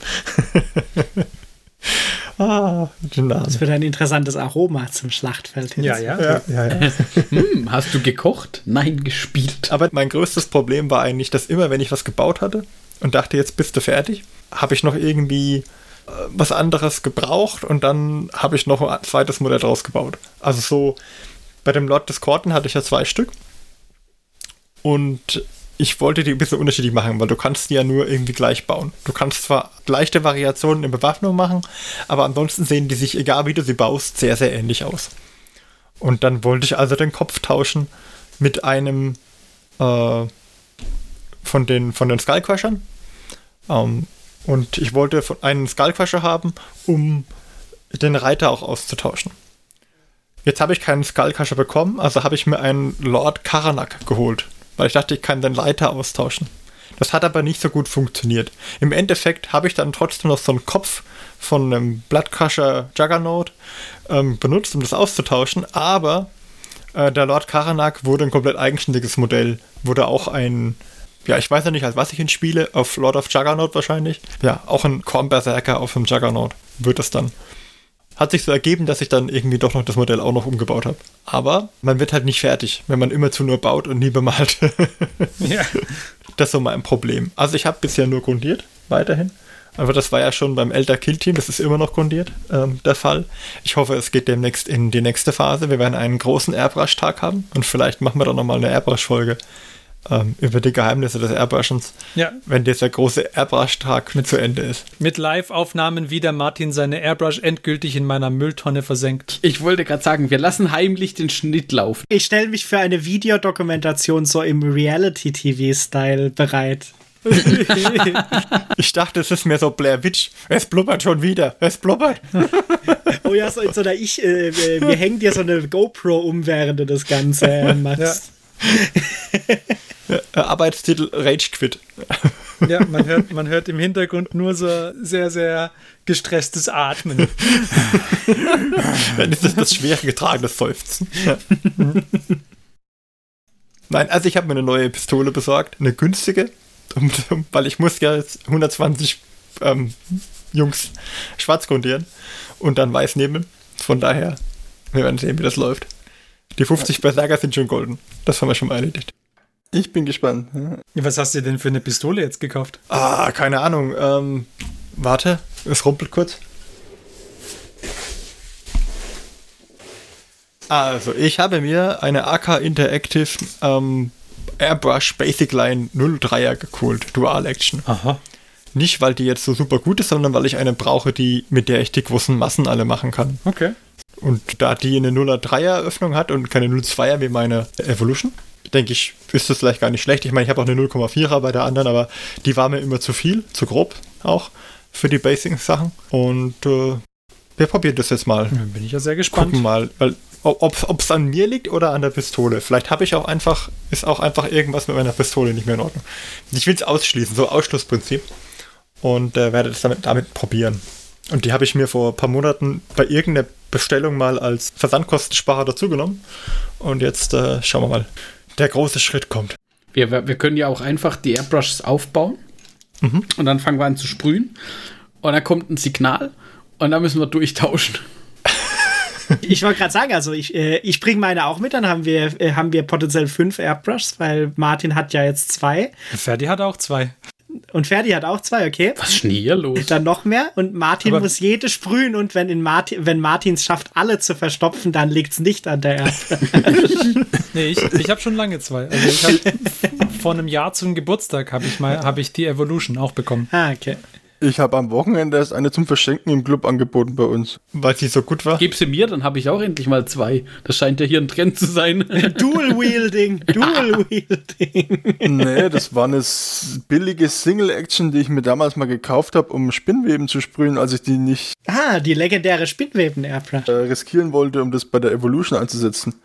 ah, den Namen. Das wird ein interessantes Aroma zum Schlachtfeld hin. Ja, ja. Ja, ja, ja. Hm, hast du gekocht? Nein, gespielt. Aber mein größtes Problem war eigentlich, dass immer, wenn ich was gebaut hatte und dachte, jetzt bist du fertig, habe ich noch irgendwie was anderes gebraucht und dann habe ich noch ein zweites Modell draus gebaut. Also so, bei dem Lord des Korten hatte ich ja zwei Stück und ich wollte die ein bisschen unterschiedlich machen, weil du kannst die ja nur irgendwie gleich bauen. Du kannst zwar leichte Variationen in Bewaffnung machen, aber ansonsten sehen die sich, egal wie du sie baust, sehr, sehr ähnlich aus. Und dann wollte ich also den Kopf tauschen mit einem äh, von den, von den Skullcrushern. Ähm, und ich wollte einen Skullcrusher haben, um den Reiter auch auszutauschen. Jetzt habe ich keinen Skullcrusher bekommen, also habe ich mir einen Lord Karanak geholt, weil ich dachte, ich kann den Reiter austauschen. Das hat aber nicht so gut funktioniert. Im Endeffekt habe ich dann trotzdem noch so einen Kopf von einem Bloodcrusher Juggernaut ähm, benutzt, um das auszutauschen, aber äh, der Lord Karanak wurde ein komplett eigenständiges Modell, wurde auch ein, ja, ich weiß ja nicht, als was ich ihn spiele, auf Lord of Juggernaut wahrscheinlich. Ja, auch ein Kornberserker auf dem Juggernaut wird es dann. Hat sich so ergeben, dass ich dann irgendwie doch noch das Modell auch noch umgebaut habe. Aber man wird halt nicht fertig, wenn man immerzu nur baut und nie bemalt. Ja. Das ist so mein Problem. Also ich habe bisher nur grundiert, weiterhin. Aber das war ja schon beim Elder Kill Team, das ist immer noch grundiert, ähm, der Fall. Ich hoffe, es geht demnächst in die nächste Phase. Wir werden einen großen Airbrush-Tag haben und vielleicht machen wir dann nochmal eine Airbrush-Folge ähm, über die Geheimnisse des Airbrushens, Ja. wenn dieser große Airbrush-Tag mit zu Ende ist. Mit Live-Aufnahmen, wie der Martin seine Airbrush endgültig in meiner Mülltonne versenkt. Ich wollte gerade sagen, wir lassen heimlich den Schnitt laufen. Ich stelle mich für eine Videodokumentation so im Reality-TV-Style bereit. Ich dachte, es ist mehr so Blair Witch. Es blubbert schon wieder. Es blubbert. Oh ja, so so einer ich, äh, mir hängt dir so eine GoPro um, während du das Ganze äh, machst. Äh, Arbeitstitel Rage Quit. Ja, man hört, man hört im Hintergrund nur so sehr, sehr gestresstes Atmen. Dann ist das das schwere getragenes Seufzen. Ja. Nein, also ich habe mir eine neue Pistole besorgt, eine günstige, um, weil ich muss ja jetzt 120 ähm, Jungs schwarz grundieren und dann weiß nehmen. Von daher, wir werden sehen, wie das läuft. Die 50 Berserker sind schon golden. Das haben wir schon mal erledigt. Ich bin gespannt. Was hast du denn für eine Pistole jetzt gekauft? Ah, keine Ahnung. Ähm, warte, es rumpelt kurz. Also, ich habe mir eine AK Interactive ähm, Airbrush Basic Line 03er geholt, Dual Action. Aha. Nicht, weil die jetzt so super gut ist, sondern weil ich eine brauche, die mit der ich die großen Massen alle machen kann. Okay. Und da die eine 03er Öffnung hat und keine 02er wie meine Evolution, denke ich, ist das vielleicht gar nicht schlecht. Ich meine, ich habe auch eine 0,4er bei der anderen, aber die war mir immer zu viel, zu grob auch für die Basic-Sachen. Und äh, wir probieren das jetzt mal. Bin ich ja sehr gespannt. Gucken mal, weil ob es an mir liegt oder an der Pistole. Vielleicht habe ich auch einfach, ist auch einfach irgendwas mit meiner Pistole nicht mehr in Ordnung. Ich will es ausschließen, so Ausschlussprinzip. Und äh, werde das damit, damit probieren. Und die habe ich mir vor ein paar Monaten bei irgendeiner Bestellung mal als Versandkostensparer dazugenommen. Und jetzt äh, schauen wir mal. Der große Schritt kommt. Wir, wir können ja auch einfach die Airbrushes aufbauen. Mhm. Und dann fangen wir an zu sprühen. Und dann kommt ein Signal. Und dann müssen wir durchtauschen. Ich wollte gerade sagen, also ich, äh, ich bringe meine auch mit, dann haben wir, äh, haben wir potenziell fünf Airbrushes, weil Martin hat ja jetzt zwei. Ferdi hat auch zwei. Und Ferdi hat auch zwei, okay. Was ist denn hier los? Dann noch mehr und Martin Aber- muss jede sprühen und wenn, in Martin, wenn Martin es schafft, alle zu verstopfen, dann liegt es nicht an der Airbrush. Nee, ich, ich habe schon lange zwei. Also ich habe vor einem Jahr zum Geburtstag habe ich mal habe ich die Evolution auch bekommen. ah, okay. Ich habe am Wochenende erst eine zum Verschenken im Club angeboten bei uns. Weil sie so gut war. Gib sie mir, dann habe ich auch endlich mal zwei. Das scheint ja hier ein Trend zu sein. Dual Wielding, Dual Wielding. Nee, das war eine billige Single-Action, die ich mir damals mal gekauft habe, um Spinnweben zu sprühen, als ich die nicht Ah, die legendäre Spinnweben-Airbrush. äh, riskieren wollte, um das bei der Evolution einzusetzen.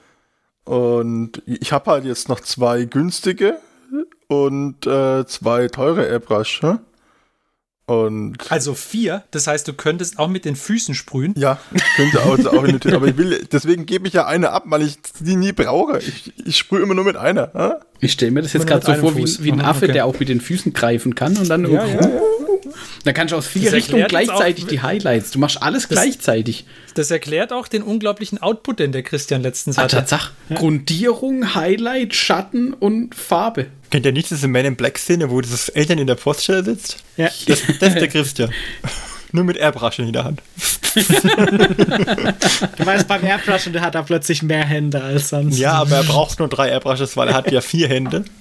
Und ich habe halt jetzt noch zwei günstige und äh, zwei teure Airbrush. Hm? Und Also vier, das heißt, du könntest auch mit den Füßen sprühen. ja, ich könnte auch, auch in die Tür, aber ich will, deswegen gebe ich ja eine ab, weil ich die nie brauche. Ich, ich sprühe immer nur mit einer. Hm? Ich stelle mir das jetzt gerade so vor wie, Fuß. wie ein Affe, okay. der auch mit den Füßen greifen kann und dann. Ja, ja, ja. Dann kannst du aus vier Das Richtungen gleichzeitig auch- die Highlights. Du machst alles gleichzeitig. Das erklärt auch den unglaublichen Output, den der Christian letztens Ah, hatte. Tatsache. Grundierung, Highlight, Schatten und Farbe. Kennt ihr nicht diese Man in Black Szene, wo dieses Alien in der Poststelle sitzt? Ja. Das, das ist der Christian. Nur mit Airbrush in der Hand. Du meinst beim Airbrush und der hat da plötzlich mehr Hände als sonst. Ja, aber er braucht nur drei Airbrushes, weil er hat ja vier Hände.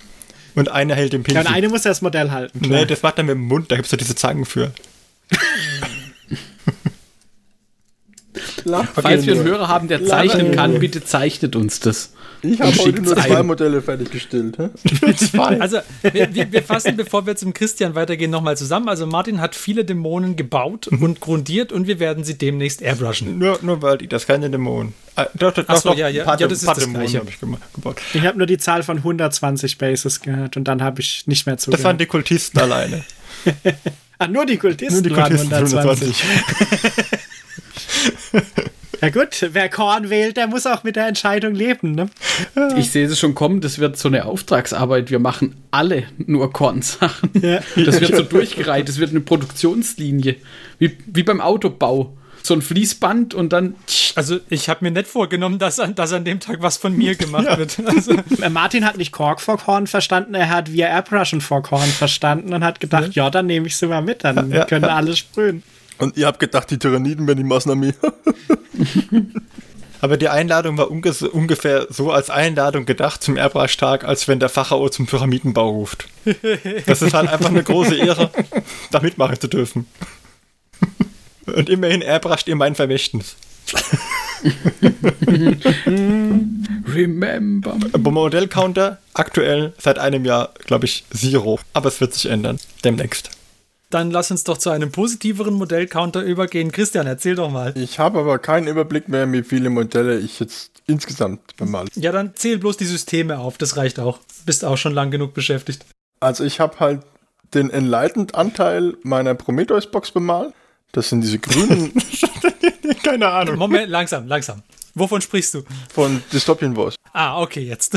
Und einer hält den Ja, Pinsel. und eine muss das Modell halten. klar. nee, das macht er mit dem Mund, da gibt es doch diese Zangen für. Falls wir einen Hörer haben, der zeichnen kann, bitte zeichnet uns das. Ich habe heute nur zwei ein. Modelle fertiggestellt. Zwei. Also, wir, wir, wir fassen, bevor wir zum Christian weitergehen, nochmal zusammen. Also, Martin hat viele Dämonen gebaut und grundiert und wir werden sie demnächst airbrushen. Nur, nur weil die, das keine Dämonen. Ah, doch, doch, Ach so, doch, ja, ja. paar, Ja, das ist das Dämonen Gleiche. habe ich gebaut. Ich habe nur die Zahl von 120 Bases gehört und dann habe ich nicht mehr Das waren zugehört. die Kultisten alleine. ah, nur die Kultisten, Nur die waren Kultisten 120. 120. Ja gut, wer Korn wählt, der muss auch mit der Entscheidung leben. Ne? Ich sehe es schon kommen, das wird so eine Auftragsarbeit. Wir machen alle nur Kornsachen. Ja. Das wird so durchgereiht, das wird eine Produktionslinie. Wie, wie beim Autobau. So ein Fließband und dann. Also, ich habe mir nicht vorgenommen, dass an, dass an dem Tag was von mir gemacht wird. Also, Äh, Martin hat nicht Kork vor Korn verstanden, er hat via Airbrushen vor Korn verstanden und hat gedacht, ja, dann nehme ich sie mal mit, dann Ja, können alle sprühen. Und ihr habt gedacht, die Tyranniden wären die Massenarmee. Aber die Einladung war unge ungefähr so als Einladung gedacht zum Airbrush-Tag, als wenn der Pharao zum Pyramidenbau ruft. Das ist halt einfach eine große Ehre, da mitmachen zu dürfen. Und immerhin airbrusht ihr mein Vermächtnis. Remember. Aber Modellcounter aktuell seit einem Jahr, glaube ich, Zero. Aber es wird sich ändern. Demnächst. Dann lass uns doch zu einem positiveren Modellcounter übergehen. Christian, erzähl doch mal. Ich habe aber keinen Überblick mehr, wie viele Modelle ich jetzt insgesamt bemalt. Ja, dann zähl bloß die Systeme auf, das reicht auch. Bist auch schon lang genug beschäftigt. Also ich habe halt den Enlightened-Anteil meiner Prometheus-Box bemalt. Das sind diese grünen Keine Ahnung. Moment, langsam, langsam. Wovon sprichst du? von Dystopian Wars. Ah, okay, jetzt.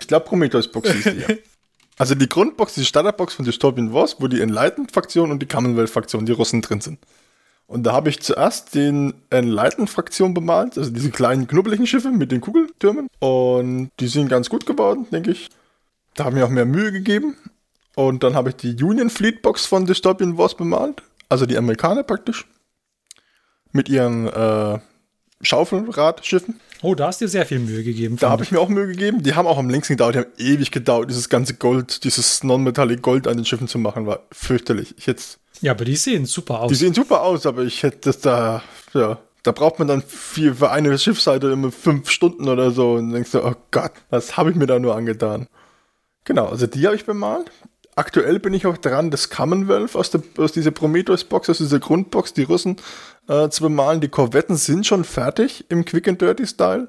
Ich glaube, Prometheus-Box hieß die ja. Also die Grundbox, die Starterbox von Dystopian Wars, wo die Enlightened-Fraktion und die Commonwealth-Fraktion, die Russen drin sind. Und da habe ich zuerst den Enlighten-Fraktion bemalt, also diese kleinen knubbeligen Schiffe mit den Kugeltürmen. Und die sind ganz gut geworden, denke ich. Da haben wir auch mehr Mühe gegeben. Und dann habe ich die Union Fleet Box von Dystopian Wars bemalt, also die Amerikaner praktisch. Mit ihren äh, Schaufelradschiffen. Oh, da hast du dir sehr viel Mühe gegeben. Da habe ich mir auch Mühe gegeben. Die haben auch am längsten gedauert. Die haben ewig gedauert, dieses ganze Gold, dieses Non-Metallic Gold an den Schiffen zu machen, war fürchterlich. Ich jetzt ja, aber die sehen super aus. Die sehen super aus, aber ich hätte das da, ja, da braucht man dann für, für eine Schiffsseite immer fünf Stunden oder so und denkst du, oh Gott, was habe ich mir da nur angetan? Genau, also die habe ich bemalt. Aktuell bin ich auch dran, das Commonwealth aus, der, aus dieser Prometheus-Box, aus dieser Grundbox, die Russen äh, zu bemalen. Die Korvetten sind schon fertig im Quick and Dirty Style.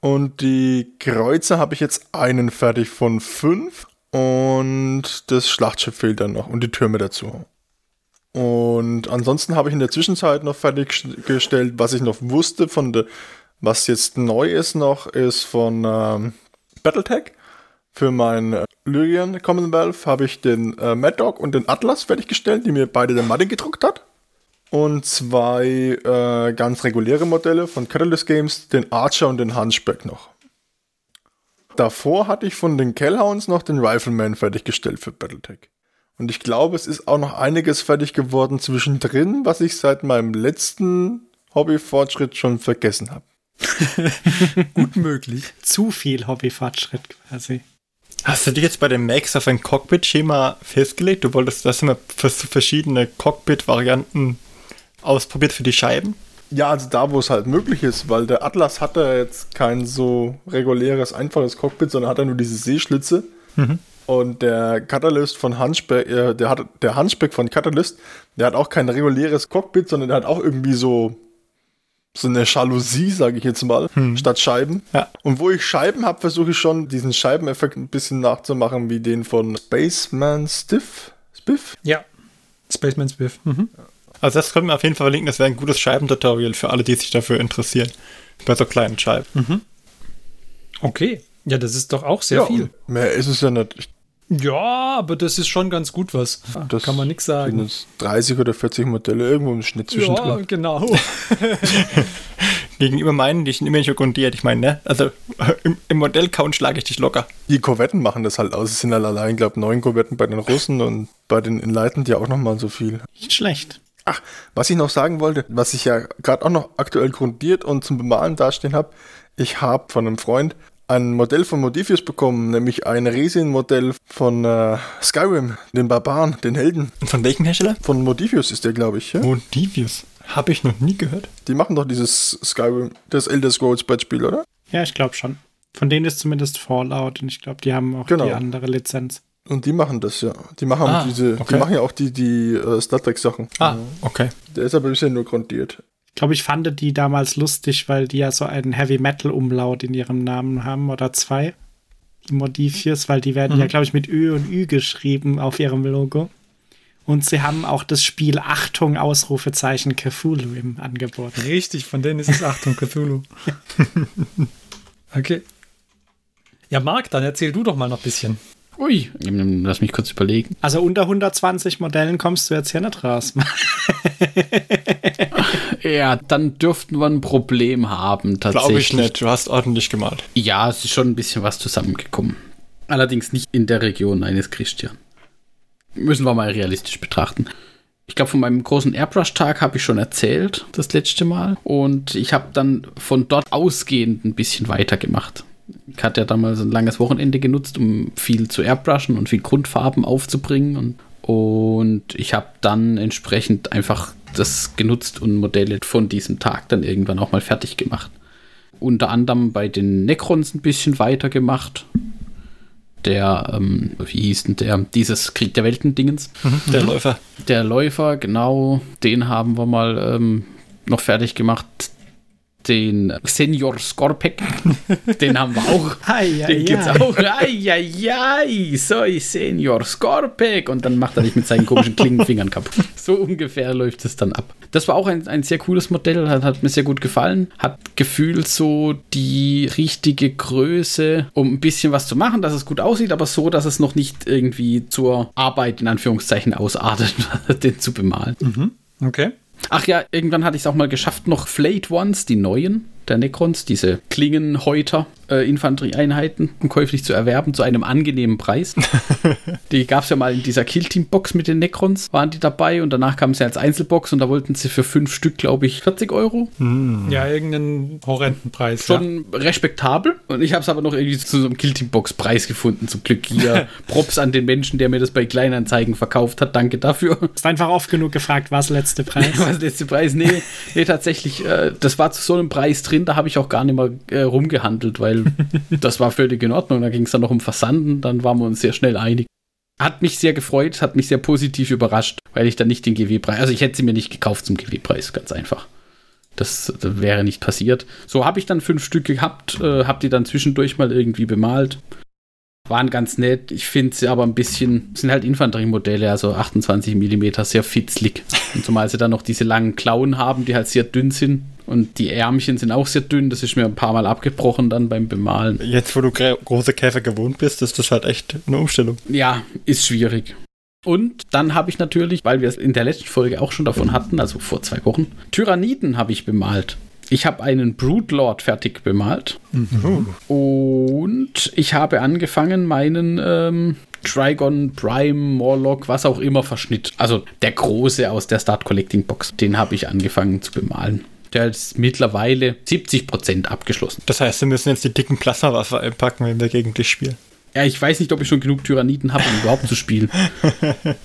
Und die Kreuzer habe ich jetzt einen fertig von fünf. Und das Schlachtschiff fehlt dann noch und die Türme dazu. Und ansonsten habe ich in der Zwischenzeit noch fertiggestellt, was ich noch wusste von der, was jetzt neu ist noch, ist von ähm, Battletech. Für mein äh, Lyrian Commonwealth habe ich den äh, Mad Dog und den Atlas fertiggestellt, die mir beide der Martin gedruckt hat. Und zwei äh, ganz reguläre Modelle von Catalyst Games, den Archer und den Hunchback noch. Davor hatte ich von den Kellhounds noch den Rifleman fertiggestellt für Battletech. Und ich glaube, es ist auch noch einiges fertig geworden zwischendrin, was ich seit meinem letzten Hobbyfortschritt schon vergessen habe. Gut möglich. Zu viel Hobbyfortschritt quasi. Hast du dich jetzt bei dem Max auf ein Cockpit-Schema festgelegt? Du wolltest das immer für verschiedene Cockpit-Varianten ausprobiert für die Scheiben? Ja, also da, wo es halt möglich ist, weil der Atlas hatte jetzt kein so reguläres, einfaches Cockpit, sondern hat er nur diese Seeschlitze. Mhm. Und der Catalyst von Hunchback, äh, der hat der Hunchback von Catalyst, der hat auch kein reguläres Cockpit, sondern der hat auch irgendwie so so eine Jalousie, sage ich jetzt mal, hm. statt Scheiben. Ja. Und wo ich Scheiben habe, versuche ich schon diesen Scheibeneffekt ein bisschen nachzumachen, wie den von Spaceman Stiff. Spiff? Ja, Spaceman Spiff. Mhm. Also das können wir auf jeden Fall verlinken, das wäre ein gutes Scheibentutorial für alle, die sich dafür interessieren. Bei so kleinen Scheiben. Mhm. Okay. Ja, das ist doch auch sehr ja, viel. Mehr ist es ja nicht. Ich ja, aber das ist schon ganz gut was. Das kann man nichts sagen. Sind 30 oder 40 Modelle irgendwo im Schnitt zwischen. Ja, genau. Gegenüber meinen, die sind immer schon grundiert. Ich meine, ne? Also im, im Modellcount schlage ich dich locker. Die Korvetten machen das halt aus. Es sind halt allein, glaube ich, neun Korvetten bei den Russen und bei den Enlightened ja auch nochmal so viel. Nicht schlecht. Ach, was ich noch sagen wollte, was ich ja gerade auch noch aktuell grundiert und zum Bemalen dastehen habe, ich habe von einem Freund ein Modell von Modifius bekommen, nämlich ein Resin-Modell von äh, Skyrim, den Barbaren, den Helden. Von welchem Hersteller? Von Modifius ist der, glaube ich. Ja? Modifius? Habe ich noch nie gehört. Die machen doch dieses Skyrim, das Elder Scrolls Brettspiel, oder? Ja, ich glaube schon. Von denen ist zumindest Fallout und ich glaube, die haben auch genau. die andere Lizenz. Und die machen das, ja. Die machen ah, diese, okay. die machen ja auch die, die uh, Star Trek Sachen. Ah, okay. Der ist aber bisher nur grundiert. Ich glaube, ich fand die damals lustig, weil die ja so einen Heavy Metal Umlaut in ihrem Namen haben oder zwei. Die Modifius, weil die werden mhm. ja, glaube ich, mit Ö und Ü geschrieben auf ihrem Logo. Und sie haben auch das Spiel Achtung, Ausrufezeichen Cthulhu im Angebot. Richtig, von denen ist es Achtung, Cthulhu. okay. Ja, Marc, dann erzähl du doch mal noch ein bisschen. Ui, lass mich kurz überlegen. Also unter 120 Modellen kommst du jetzt hier nicht raus. ja, dann dürften wir ein Problem haben, tatsächlich. Glaube ich nicht, du hast ordentlich gemalt. Ja, es ist schon ein bisschen was zusammengekommen. Allerdings nicht in der Region eines Christian. Müssen wir mal realistisch betrachten. Ich glaube, von meinem großen Airbrush-Tag habe ich schon erzählt, das letzte Mal. Und ich habe dann von dort ausgehend ein bisschen weitergemacht. Ich hatte ja damals ein langes Wochenende genutzt, um viel zu airbrushen und viel Grundfarben aufzubringen. Und, und ich habe dann entsprechend einfach das genutzt und Modelle von diesem Tag dann irgendwann auch mal fertig gemacht. Unter anderem bei den Necrons ein bisschen weitergemacht. Der, ähm, wie hieß denn der? Dieses Krieg der Welten-Dingens. Mhm, der Läufer. Der Läufer, genau. Den haben wir mal ähm, noch fertig gemacht den Senior Skorpek. Den haben wir auch. Ai, den gibt es auch. Eieiei, soy Senior Skorpek. Und dann macht er dich mit seinen komischen Klingenfingern kaputt. So ungefähr läuft es dann ab. Das war auch ein, ein sehr cooles Modell, hat, hat mir sehr gut gefallen. Hat gefühlt so die richtige Größe, um ein bisschen was zu machen, dass es gut aussieht, aber so, dass es noch nicht irgendwie zur Arbeit in Anführungszeichen ausartet, den zu bemalen. Mhm. Okay. Ach ja, irgendwann hatte ich es auch mal geschafft, noch Flayed Ones, die neuen der Necrons, diese Klingenhäuter, äh, Infanterieeinheiten, um käuflich zu erwerben, zu einem angenehmen Preis. die gab es ja mal in dieser Kill-Team-Box mit den Necrons, waren die dabei und danach kamen sie als Einzelbox und da wollten sie für fünf Stück, glaube ich, 40 Euro. Ja, irgendeinen horrenden Preis. Schon respektabel. Und ich habe es aber noch irgendwie zu so einem Kill-Team-Box-Preis gefunden, zum Glück hier. Props an den Menschen, der mir das bei Kleinanzeigen verkauft hat. Danke dafür. Ist einfach oft genug gefragt, was letzte Preis? Was letzte Preis? Nee, nee tatsächlich, äh, das war zu so einem Preis drin, da habe ich auch gar nicht mehr äh, rumgehandelt, weil das war völlig in Ordnung. Da ging es dann noch um Versanden, dann waren wir uns sehr schnell einig. Hat mich sehr gefreut, hat mich sehr positiv überrascht, weil ich dann nicht den GW-Preis, also ich hätte sie mir nicht gekauft zum GW-Preis, ganz einfach. Das, das, wäre nicht passiert. So habe ich dann fünf Stück gehabt, äh, habe die dann zwischendurch mal irgendwie bemalt. Waren ganz nett. Ich finde sie aber ein bisschen, sind halt Infanteriemodelle, also 28 mm, sehr fitzlig. Und zumal sie dann noch diese langen Klauen haben, die halt sehr dünn sind. Und die Ärmchen sind auch sehr dünn. Das ist mir ein paar Mal abgebrochen dann beim Bemalen. Jetzt, wo du große Käfer gewohnt bist, ist das halt echt eine Umstellung. Ja, ist schwierig. Und dann habe ich natürlich, weil wir es in der letzten Folge auch schon davon hatten, also vor zwei Wochen, Tyranniden habe ich bemalt. Ich habe einen Broodlord fertig bemalt. Mhm. Und ich habe angefangen, meinen ähm, Trigon Prime Morlock, was auch immer, Verschnitt. Also der große aus der Start Collecting Box. Den habe ich angefangen zu bemalen. Der ist mittlerweile 70% abgeschlossen. Das heißt, wir müssen jetzt die dicken Plasmawaffe einpacken, wenn wir gegen dich spielen. Ja, ich weiß nicht, ob ich schon genug Tyranniden habe, um überhaupt zu spielen.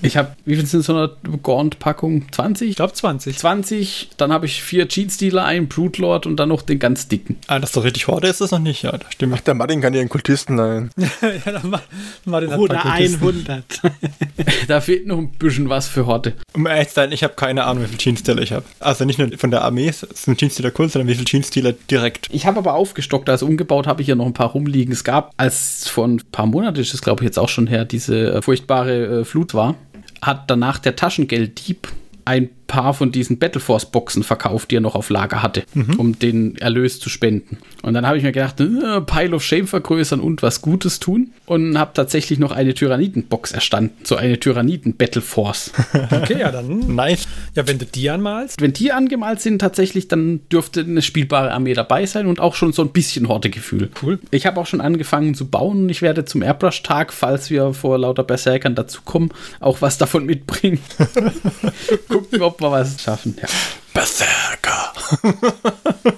Ich habe, wie viel sind so eine Gaunt-Packung? 20? Ich glaube 20. 20, dann habe ich vier Cheat-Stealer, einen Broodlord und dann noch den ganz dicken. Ah, das ist doch richtig Horde ist das noch nicht, ja, da stimmt. Ach, der Martin kann ja einen Kultisten leihen. ja, dann Ma- Martin hat Oder ein paar Kultisten. 100. Da fehlt noch ein bisschen was für Horde. Um ehrlich zu sein, ich habe keine Ahnung, wie viel Jeans-Stealer ich habe. Also nicht nur von der Armee, es ist ein Jeans-Stealer Kult, sondern wie viel Jeans-Stealer direkt. Ich habe aber aufgestockt, also umgebaut habe ich hier noch ein paar rumliegen. Es gab, als vor ein paar Monaten ist es, glaube ich, jetzt auch schon her, diese äh, furchtbare äh, Flut war, hat danach der Taschengelddieb ein paar von diesen Battleforce-Boxen verkauft, die er noch auf Lager hatte, um den Erlös zu spenden. Und dann habe ich mir gedacht, äh, Pile of Shame vergrößern und was Gutes tun. Und habe tatsächlich noch eine Tyranniden-Box erstanden, so eine Tyranniden-Battleforce. Okay, ja, dann. Nice. Ja, wenn du die anmalst. Wenn die angemalt sind, tatsächlich, dann dürfte eine spielbare Armee dabei sein und auch schon so ein bisschen Hortegefühl. Cool. Ich habe auch schon angefangen zu bauen und ich werde zum Airbrush-Tag, falls wir vor lauter Berserkern dazukommen, auch was davon mitbringen. Gucken, ob wir was schaffen. Ja. Berserker.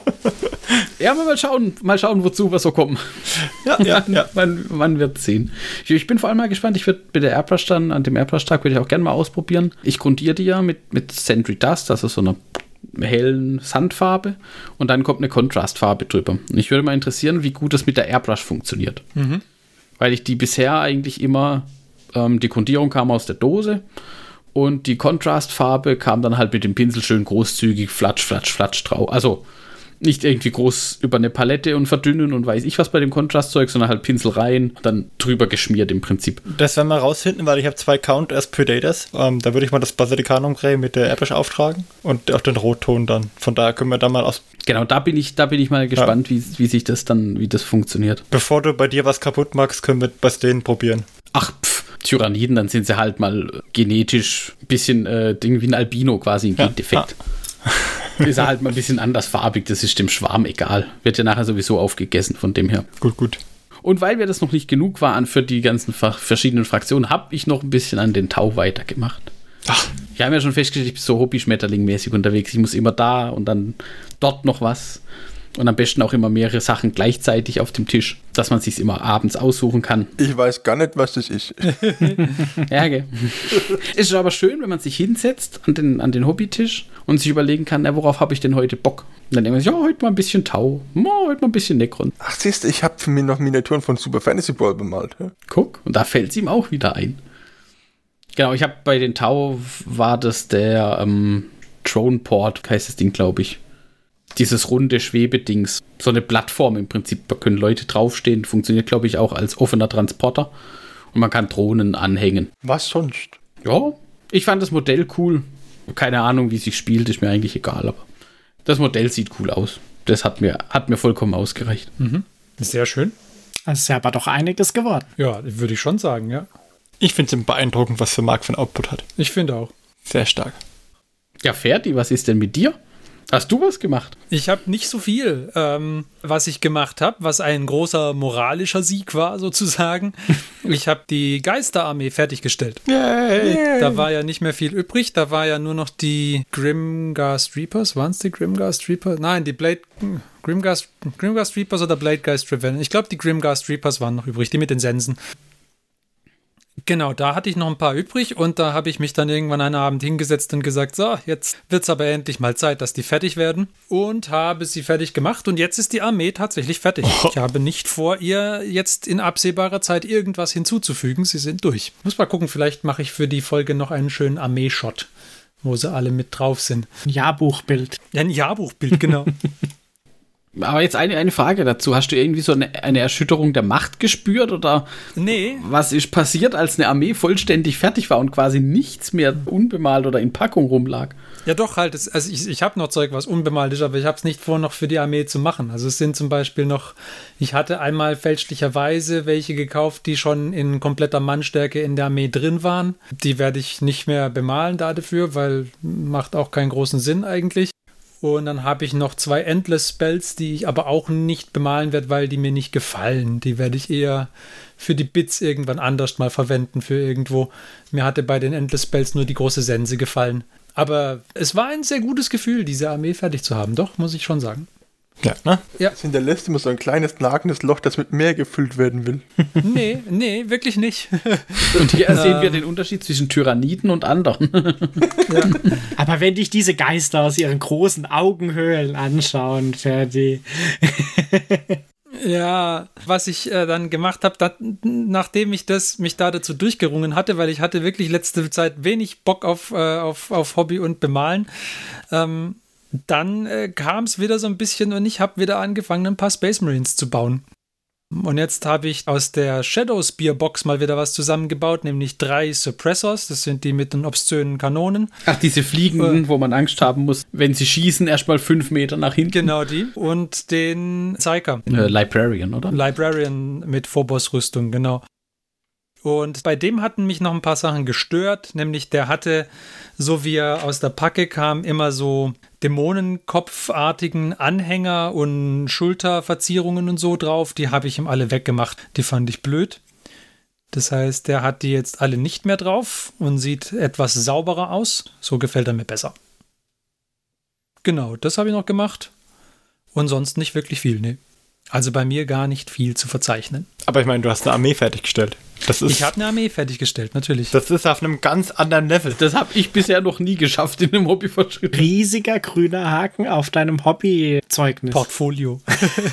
ja, mal schauen, mal schauen, wozu wir so kommen. Ja, ja, ja. man, man wird sehen. Ich, ich bin vor allem mal gespannt. Ich würde bei der Airbrush dann, an dem Airbrush-Tag würde ich auch gerne mal ausprobieren. Ich grundiere die ja mit, mit Sentry Dust, also so einer hellen Sandfarbe und dann kommt eine Kontrastfarbe drüber. Und ich würde mal interessieren, wie gut das mit der Airbrush funktioniert. Weil ich die bisher eigentlich immer, ähm, die Grundierung kam aus der Dose und die Kontrastfarbe kam dann halt mit dem Pinsel schön großzügig, flatsch, flatsch, flatsch drauf. Also nicht irgendwie groß über eine Palette und verdünnen und weiß ich was bei dem Kontrastzeug, sondern halt Pinsel rein, dann drüber geschmiert im Prinzip. Das werden wir rausfinden, weil ich habe zwei Count as Predators. Ähm, da würde ich mal das Basilicanum Grey mit der Airbrush auftragen und auch den Rotton dann. Von daher können wir da mal aus. Genau, da bin ich, da bin ich mal gespannt, wie, wie sich das dann, wie das funktioniert. Bevor du bei dir was kaputt machst, können wir bei denen probieren. Ach, pff, Tyranniden, dann sind sie halt mal genetisch ein bisschen äh, Ding wie ein Albino quasi ein Ja, Gendefekt. Ist er halt mal ein bisschen andersfarbig, das ist dem Schwarm egal. Wird ja nachher sowieso aufgegessen, von dem her. Gut, gut. Und weil wir das noch nicht genug waren für die ganzen verschiedenen Fraktionen, habe ich noch ein bisschen an den Tau weitergemacht. Ach, Wir haben ja schon festgestellt, ich bin so Hobby-Schmetterling-mäßig unterwegs. Ich muss immer da und dann dort noch was. Und am besten auch immer mehrere Sachen gleichzeitig auf dem Tisch, dass man sich immer abends aussuchen kann. Ich weiß gar nicht, was das ist. Ja, gell. ist aber schön, wenn man sich hinsetzt an den, an den Hobbytisch und sich überlegen kann, na, worauf habe ich denn heute Bock? Und dann denkt man sich, ja, heute mal ein bisschen Tau, ja, heute mal ein bisschen Necron. Ach, siehst du, ich habe für mich noch Miniaturen von Super Fantasy Ball bemalt. Ja? Guck, und da fällt es ihm auch wieder ein. Genau, ich habe bei den Tau war das der ähm, Droneport, heißt das Ding, glaube ich. Dieses runde Schwebedings. So eine Plattform im Prinzip. Da können Leute draufstehen. Funktioniert, glaube ich, auch als offener Transporter. Und man kann Drohnen anhängen. Was sonst? Ja, ich fand das Modell cool. Keine Ahnung, wie sich spielt, ist mir eigentlich egal, aber das Modell sieht cool aus. Das hat mir, hat mir vollkommen ausgereicht. Sehr schön. Das ist ja aber doch einiges geworden. Ja, würde ich schon sagen, ja. ich finde es beeindruckend, was für Mark für ein Output hat. Ich finde auch. Sehr stark. Ja, Ferdi, was ist denn mit dir? Hast du was gemacht? Ich habe nicht so viel, ähm, was ich gemacht habe, was ein großer moralischer Sieg war, sozusagen. Ich habe die Geisterarmee fertiggestellt. Yay. Da war ja nicht mehr viel übrig. Da war ja nur noch die Grimghast Reapers. Waren es die Grimghast Reapers? Nein, die Blade. Grimghast, Grimghast Reapers oder Bladegeist Revenant? Ich glaube, die Grimghast Reapers waren noch übrig, die mit den Sensen. Genau, da hatte ich noch ein paar übrig und da habe ich mich dann irgendwann einen Abend hingesetzt und gesagt, so, jetzt wird es aber endlich mal Zeit, dass die fertig werden und habe sie fertig gemacht und jetzt ist die Armee tatsächlich fertig. Ich habe nicht vor, ihr jetzt in absehbarer Zeit irgendwas hinzuzufügen. Sie sind durch. Muss mal gucken, vielleicht mache ich für die Folge noch einen schönen Armee-Shot, wo sie alle mit drauf sind. Ein Jahrbuchbild. Ja, ein Jahrbuchbild, genau. Aber jetzt eine, eine Frage dazu. Hast du irgendwie so eine, eine Erschütterung der Macht gespürt oder nee, was ist passiert, als eine Armee vollständig fertig war und quasi nichts mehr unbemalt oder in Packung rumlag? Ja, doch, halt. Es, also ich, ich habe noch Zeug, was unbemalt ist, aber ich habe es nicht vor, noch für die Armee zu machen. Also es sind zum Beispiel noch, ich hatte einmal fälschlicherweise welche gekauft, die schon in kompletter Mannstärke in der Armee drin waren. Die werde ich nicht mehr bemalen da dafür, weil macht auch keinen großen Sinn eigentlich. Und dann habe ich noch zwei Endless Spells, die ich aber auch nicht bemalen werde, weil die mir nicht gefallen. Die werde ich eher für die Bits irgendwann anders mal verwenden für irgendwo. Mir hatte bei den Endless Spells nur die große Sense gefallen. Aber es war ein sehr gutes Gefühl, diese Armee fertig zu haben. Doch, muss ich schon sagen. Ja, ne? Es hinterlässt immer so ein kleines nagendes Loch, das mit mehr gefüllt werden will. Nee, nee, wirklich nicht. Und hier sehen wir den Unterschied zwischen Tyranniden und anderen. Aber wenn dich diese Geister aus ihren großen Augenhöhlen anschauen, Ferdi. Ja, was ich äh, dann gemacht habe, nachdem ich das mich da dazu durchgerungen hatte, weil ich hatte wirklich letzte Zeit wenig Bock auf, äh, auf, auf Hobby und Bemalen, ähm, dann äh, kam es wieder so ein bisschen und ich habe wieder angefangen, ein paar Space Marines zu bauen. Und jetzt habe ich aus der Shadow Spear Box mal wieder was zusammengebaut, nämlich drei Suppressors. Das sind die mit den obszönen Kanonen. Ach, diese Fliegenden, wo man Angst haben muss, wenn sie schießen, erstmal fünf Meter nach hinten. Genau die. Und den Psyker. Äh, Librarian, oder? Librarian mit Phobos-Rüstung, genau. Und bei dem hatten mich noch ein paar Sachen gestört, nämlich der hatte, so wie er aus der Packe kam, immer so Dämonenkopfartigen Anhänger und Schulterverzierungen und so drauf. Die habe ich ihm alle weggemacht. Die fand ich blöd. Das heißt, der hat die jetzt alle nicht mehr drauf und sieht etwas sauberer aus. So gefällt er mir besser. Genau, das habe ich noch gemacht. Und sonst nicht wirklich viel, ne. Also bei mir gar nicht viel zu verzeichnen. Aber ich meine, du hast eine Armee fertiggestellt. Das ist, Ich habe eine Armee fertiggestellt, natürlich. das ist auf einem ganz anderen Level. Das habe ich bisher noch nie geschafft in einem Hobbyfortschritt. Riesiger grüner Haken auf deinem Hobbyzeugnis. Portfolio.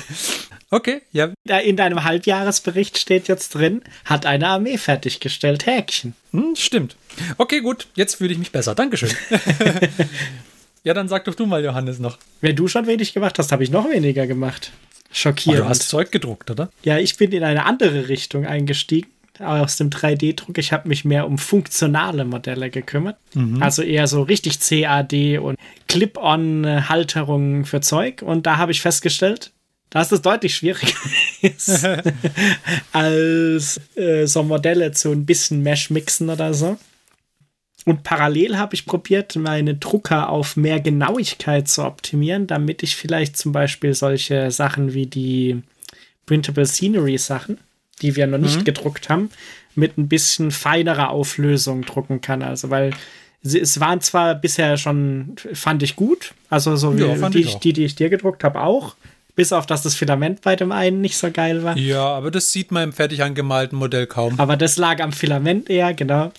okay, ja. In deinem Halbjahresbericht steht jetzt drin, hat eine Armee fertiggestellt. Häkchen. Hm, stimmt. Okay, gut. Jetzt fühle ich mich besser. Dankeschön. ja, dann sag doch du mal, Johannes, noch. Wenn du schon wenig gemacht hast, habe ich noch weniger gemacht. Oh, Schockierend. du hast Zeug gedruckt, oder? Ja, ich bin in eine andere Richtung eingestiegen. Aus dem 3D-Druck. Ich habe mich mehr um funktionale Modelle gekümmert. Also eher so richtig CAD und Clip-on-Halterungen für Zeug. Und da habe ich festgestellt, dass es deutlich schwieriger ist, als äh, so Modelle zu ein bisschen Mesh mixen oder so. Und parallel habe ich probiert, meine Drucker auf mehr Genauigkeit zu optimieren, damit ich vielleicht zum Beispiel solche Sachen wie die Printable Scenery Sachen, die wir noch nicht gedruckt haben, mit ein bisschen feinerer Auflösung drucken kann. Also, weil sie, es waren zwar bisher schon, fand ich gut, also so wie Ja, die, die, die ich dir gedruckt habe, auch. Bis auf, dass das Filament bei dem einen nicht so geil war. Ja, aber das sieht man im fertig angemalten Modell kaum. Aber das lag am Filament eher, genau.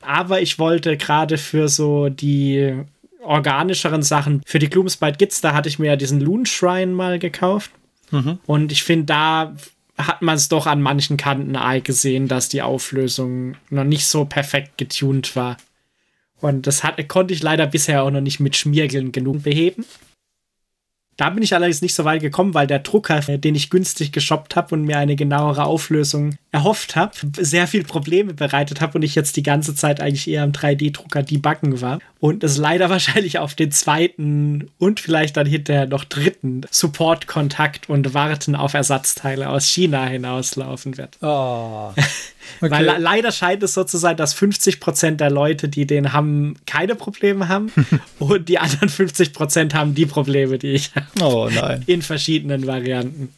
Aber ich wollte gerade für so die organischeren Sachen, für die Gloomspite Gits, da hatte ich mir ja diesen Loon Shrine mal gekauft. Und ich finde, da hat man es doch an manchen Kanten Ei gesehen, dass die Auflösung noch nicht so perfekt getuned war. Und das hat, konnte ich leider bisher auch noch nicht mit Schmiergeln genug beheben. Da bin ich allerdings nicht so weit gekommen, weil der Drucker, äh, den ich günstig geshoppt habe und mir eine genauere Auflösung erhofft habe, sehr viel Probleme bereitet habe und ich jetzt die ganze Zeit eigentlich eher am 3D-Drucker debuggen war. Und es leider wahrscheinlich auf den zweiten und vielleicht dann hinterher noch dritten Support-Kontakt und Warten auf Ersatzteile aus China hinauslaufen wird. Oh. Okay. Weil le leider scheint es so zu sein, dass 50% der Leute, die den haben, keine Probleme haben und die anderen 50% haben die Probleme, die ich habe. Oh nein. In verschiedenen Varianten.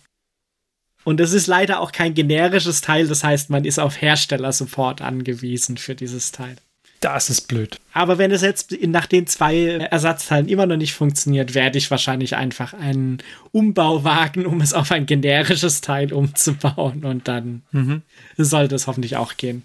Und es ist leider auch kein generisches Teil, das heißt, man ist auf Herstellersupport angewiesen für dieses Teil. Das ist blöd. Aber wenn es jetzt nach den zwei Ersatzteilen immer noch nicht funktioniert, werde ich wahrscheinlich einfach einen Umbau wagen, um es auf ein generisches Teil umzubauen und dann mhm. sollte es hoffentlich auch gehen.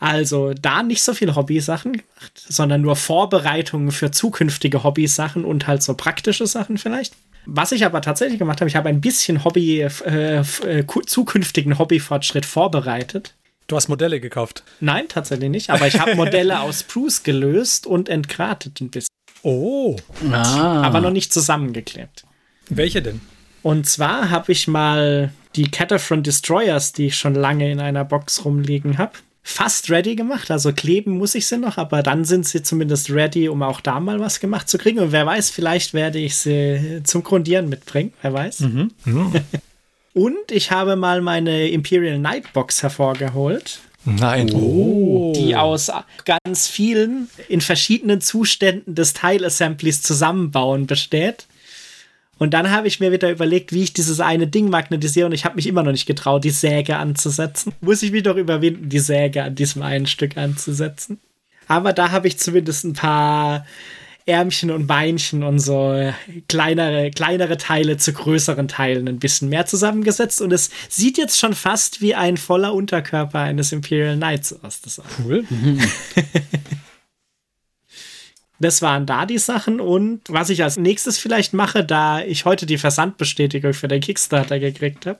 Also da nicht so viele Hobbysachen gemacht, sondern nur Vorbereitungen für zukünftige Hobbysachen und halt so praktische Sachen vielleicht. Was ich aber tatsächlich gemacht habe, ich habe ein bisschen Hobby, äh, äh, zukünftigen Hobbyfortschritt vorbereitet. Du hast Modelle gekauft? Nein, tatsächlich nicht. Aber ich habe Modelle aus Spruce gelöst und entgratet ein bisschen. Oh. Ah. Aber noch nicht zusammengeklebt. Welche denn? Und zwar habe ich mal die Catafron Destroyers, die ich schon lange in einer Box rumliegen habe, fast ready gemacht. Also kleben muss ich sie noch, aber dann sind sie zumindest ready, um auch da mal was gemacht zu kriegen. Und wer weiß, vielleicht werde ich sie zum Grundieren mitbringen. Wer weiß. Mhm. Mhm. Und ich habe mal meine Imperial Nightbox hervorgeholt. Nein. Oh. Die aus ganz vielen in verschiedenen Zuständen des Teilassemblies zusammenbauen besteht. Und dann habe ich mir wieder überlegt, wie ich dieses eine Ding magnetisiere und ich habe mich immer noch nicht getraut, die Säge anzusetzen. Muss ich mich doch überwinden, die Säge an diesem einen Stück anzusetzen. Aber da habe ich zumindest ein paar Ärmchen und Beinchen und so kleinere, kleinere Teile zu größeren Teilen ein bisschen mehr zusammengesetzt. Und es sieht jetzt schon fast wie ein voller Unterkörper eines Imperial Knights aus. Das cool. Das waren da die Sachen und was ich als nächstes vielleicht mache, da ich heute die Versandbestätigung für den Kickstarter gekriegt habe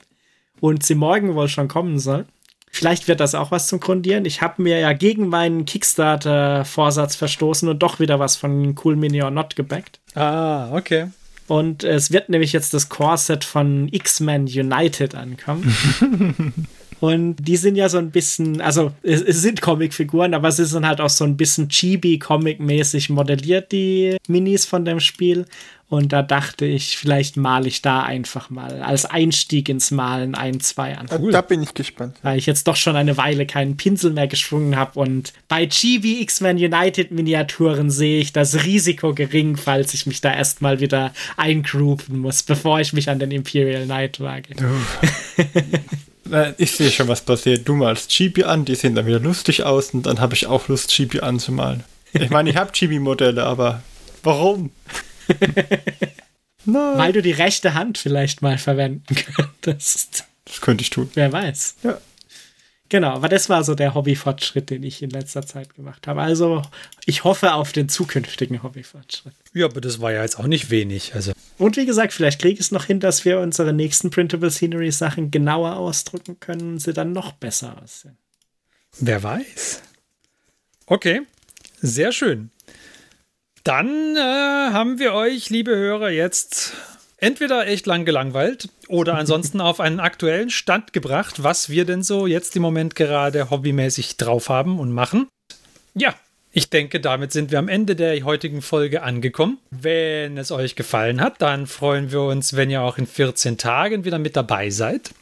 und sie morgen wohl schon kommen soll, Vielleicht wird das auch was zum Grundieren. Ich habe mir ja gegen meinen Kickstarter-Vorsatz verstoßen und doch wieder was von Cool Mini or Not gebackt. Ah, okay. Und es wird nämlich jetzt das Core-Set von X-Men United ankommen. und die sind ja so ein bisschen, also es, es sind Comicfiguren, aber sie sind halt auch so ein bisschen chibi-Comic-mäßig modelliert, die Minis von dem Spiel. Und da dachte ich, vielleicht male ich da einfach mal als Einstieg ins Malen ein, zwei an. Cool. Da bin ich gespannt. Weil ich jetzt doch schon eine Weile keinen Pinsel mehr geschwungen habe. Und bei Chibi X-Men United Miniaturen sehe ich das Risiko gering, falls ich mich da erstmal wieder eingroupen muss, bevor ich mich an den Imperial Knight wage. ich sehe schon, was passiert. Du malst Chibi an, die sehen dann wieder lustig aus und dann habe ich auch Lust, Chibi anzumalen. Ich meine, ich habe Chibi-Modelle, aber warum? Nein. Weil du die rechte Hand vielleicht mal verwenden könntest. Das könnte ich tun. Wer weiß. Ja. Genau, aber das war so der Hobbyfortschritt, den ich in letzter Zeit gemacht habe. Also ich hoffe auf den zukünftigen Hobbyfortschritt. Ja, aber das war ja jetzt auch nicht wenig. Also. Und wie gesagt, vielleicht kriege ich es noch hin, dass wir unsere nächsten Printable Scenery Sachen genauer ausdrücken können und sie dann noch besser aussehen. Wer weiß. Okay, sehr schön. Dann äh, haben wir euch, liebe Hörer, jetzt entweder echt lang gelangweilt oder ansonsten auf einen aktuellen Stand gebracht, was wir denn so jetzt im Moment gerade hobbymäßig drauf haben und machen. Ja, ich denke, damit sind wir am Ende der heutigen Folge angekommen. Wenn es euch gefallen hat, dann freuen wir uns, wenn ihr auch in 14 Tagen wieder mit dabei seid.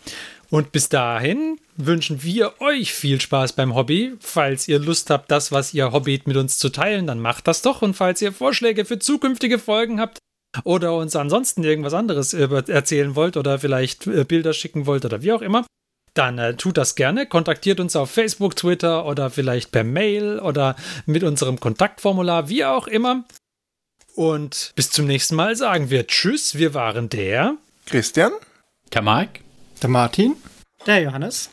Und bis dahin wünschen wir euch viel Spaß beim Hobby. Falls ihr Lust habt, das, was ihr hobbyt, mit uns zu teilen, dann macht das doch. Und falls ihr Vorschläge für zukünftige Folgen habt oder uns ansonsten irgendwas anderes erzählen wollt oder vielleicht äh, Bilder schicken wollt oder wie auch immer, dann äh, tut das gerne. Kontaktiert uns auf Facebook, Twitter oder vielleicht per Mail oder mit unserem Kontaktformular, wie auch immer. Und bis zum nächsten Mal sagen wir Tschüss. Wir waren der Christian, der Mike, der Martin, der Johannes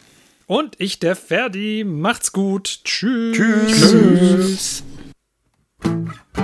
und ich, der Ferdi. Macht's gut. Tschüss. Tschüss. Tschüss.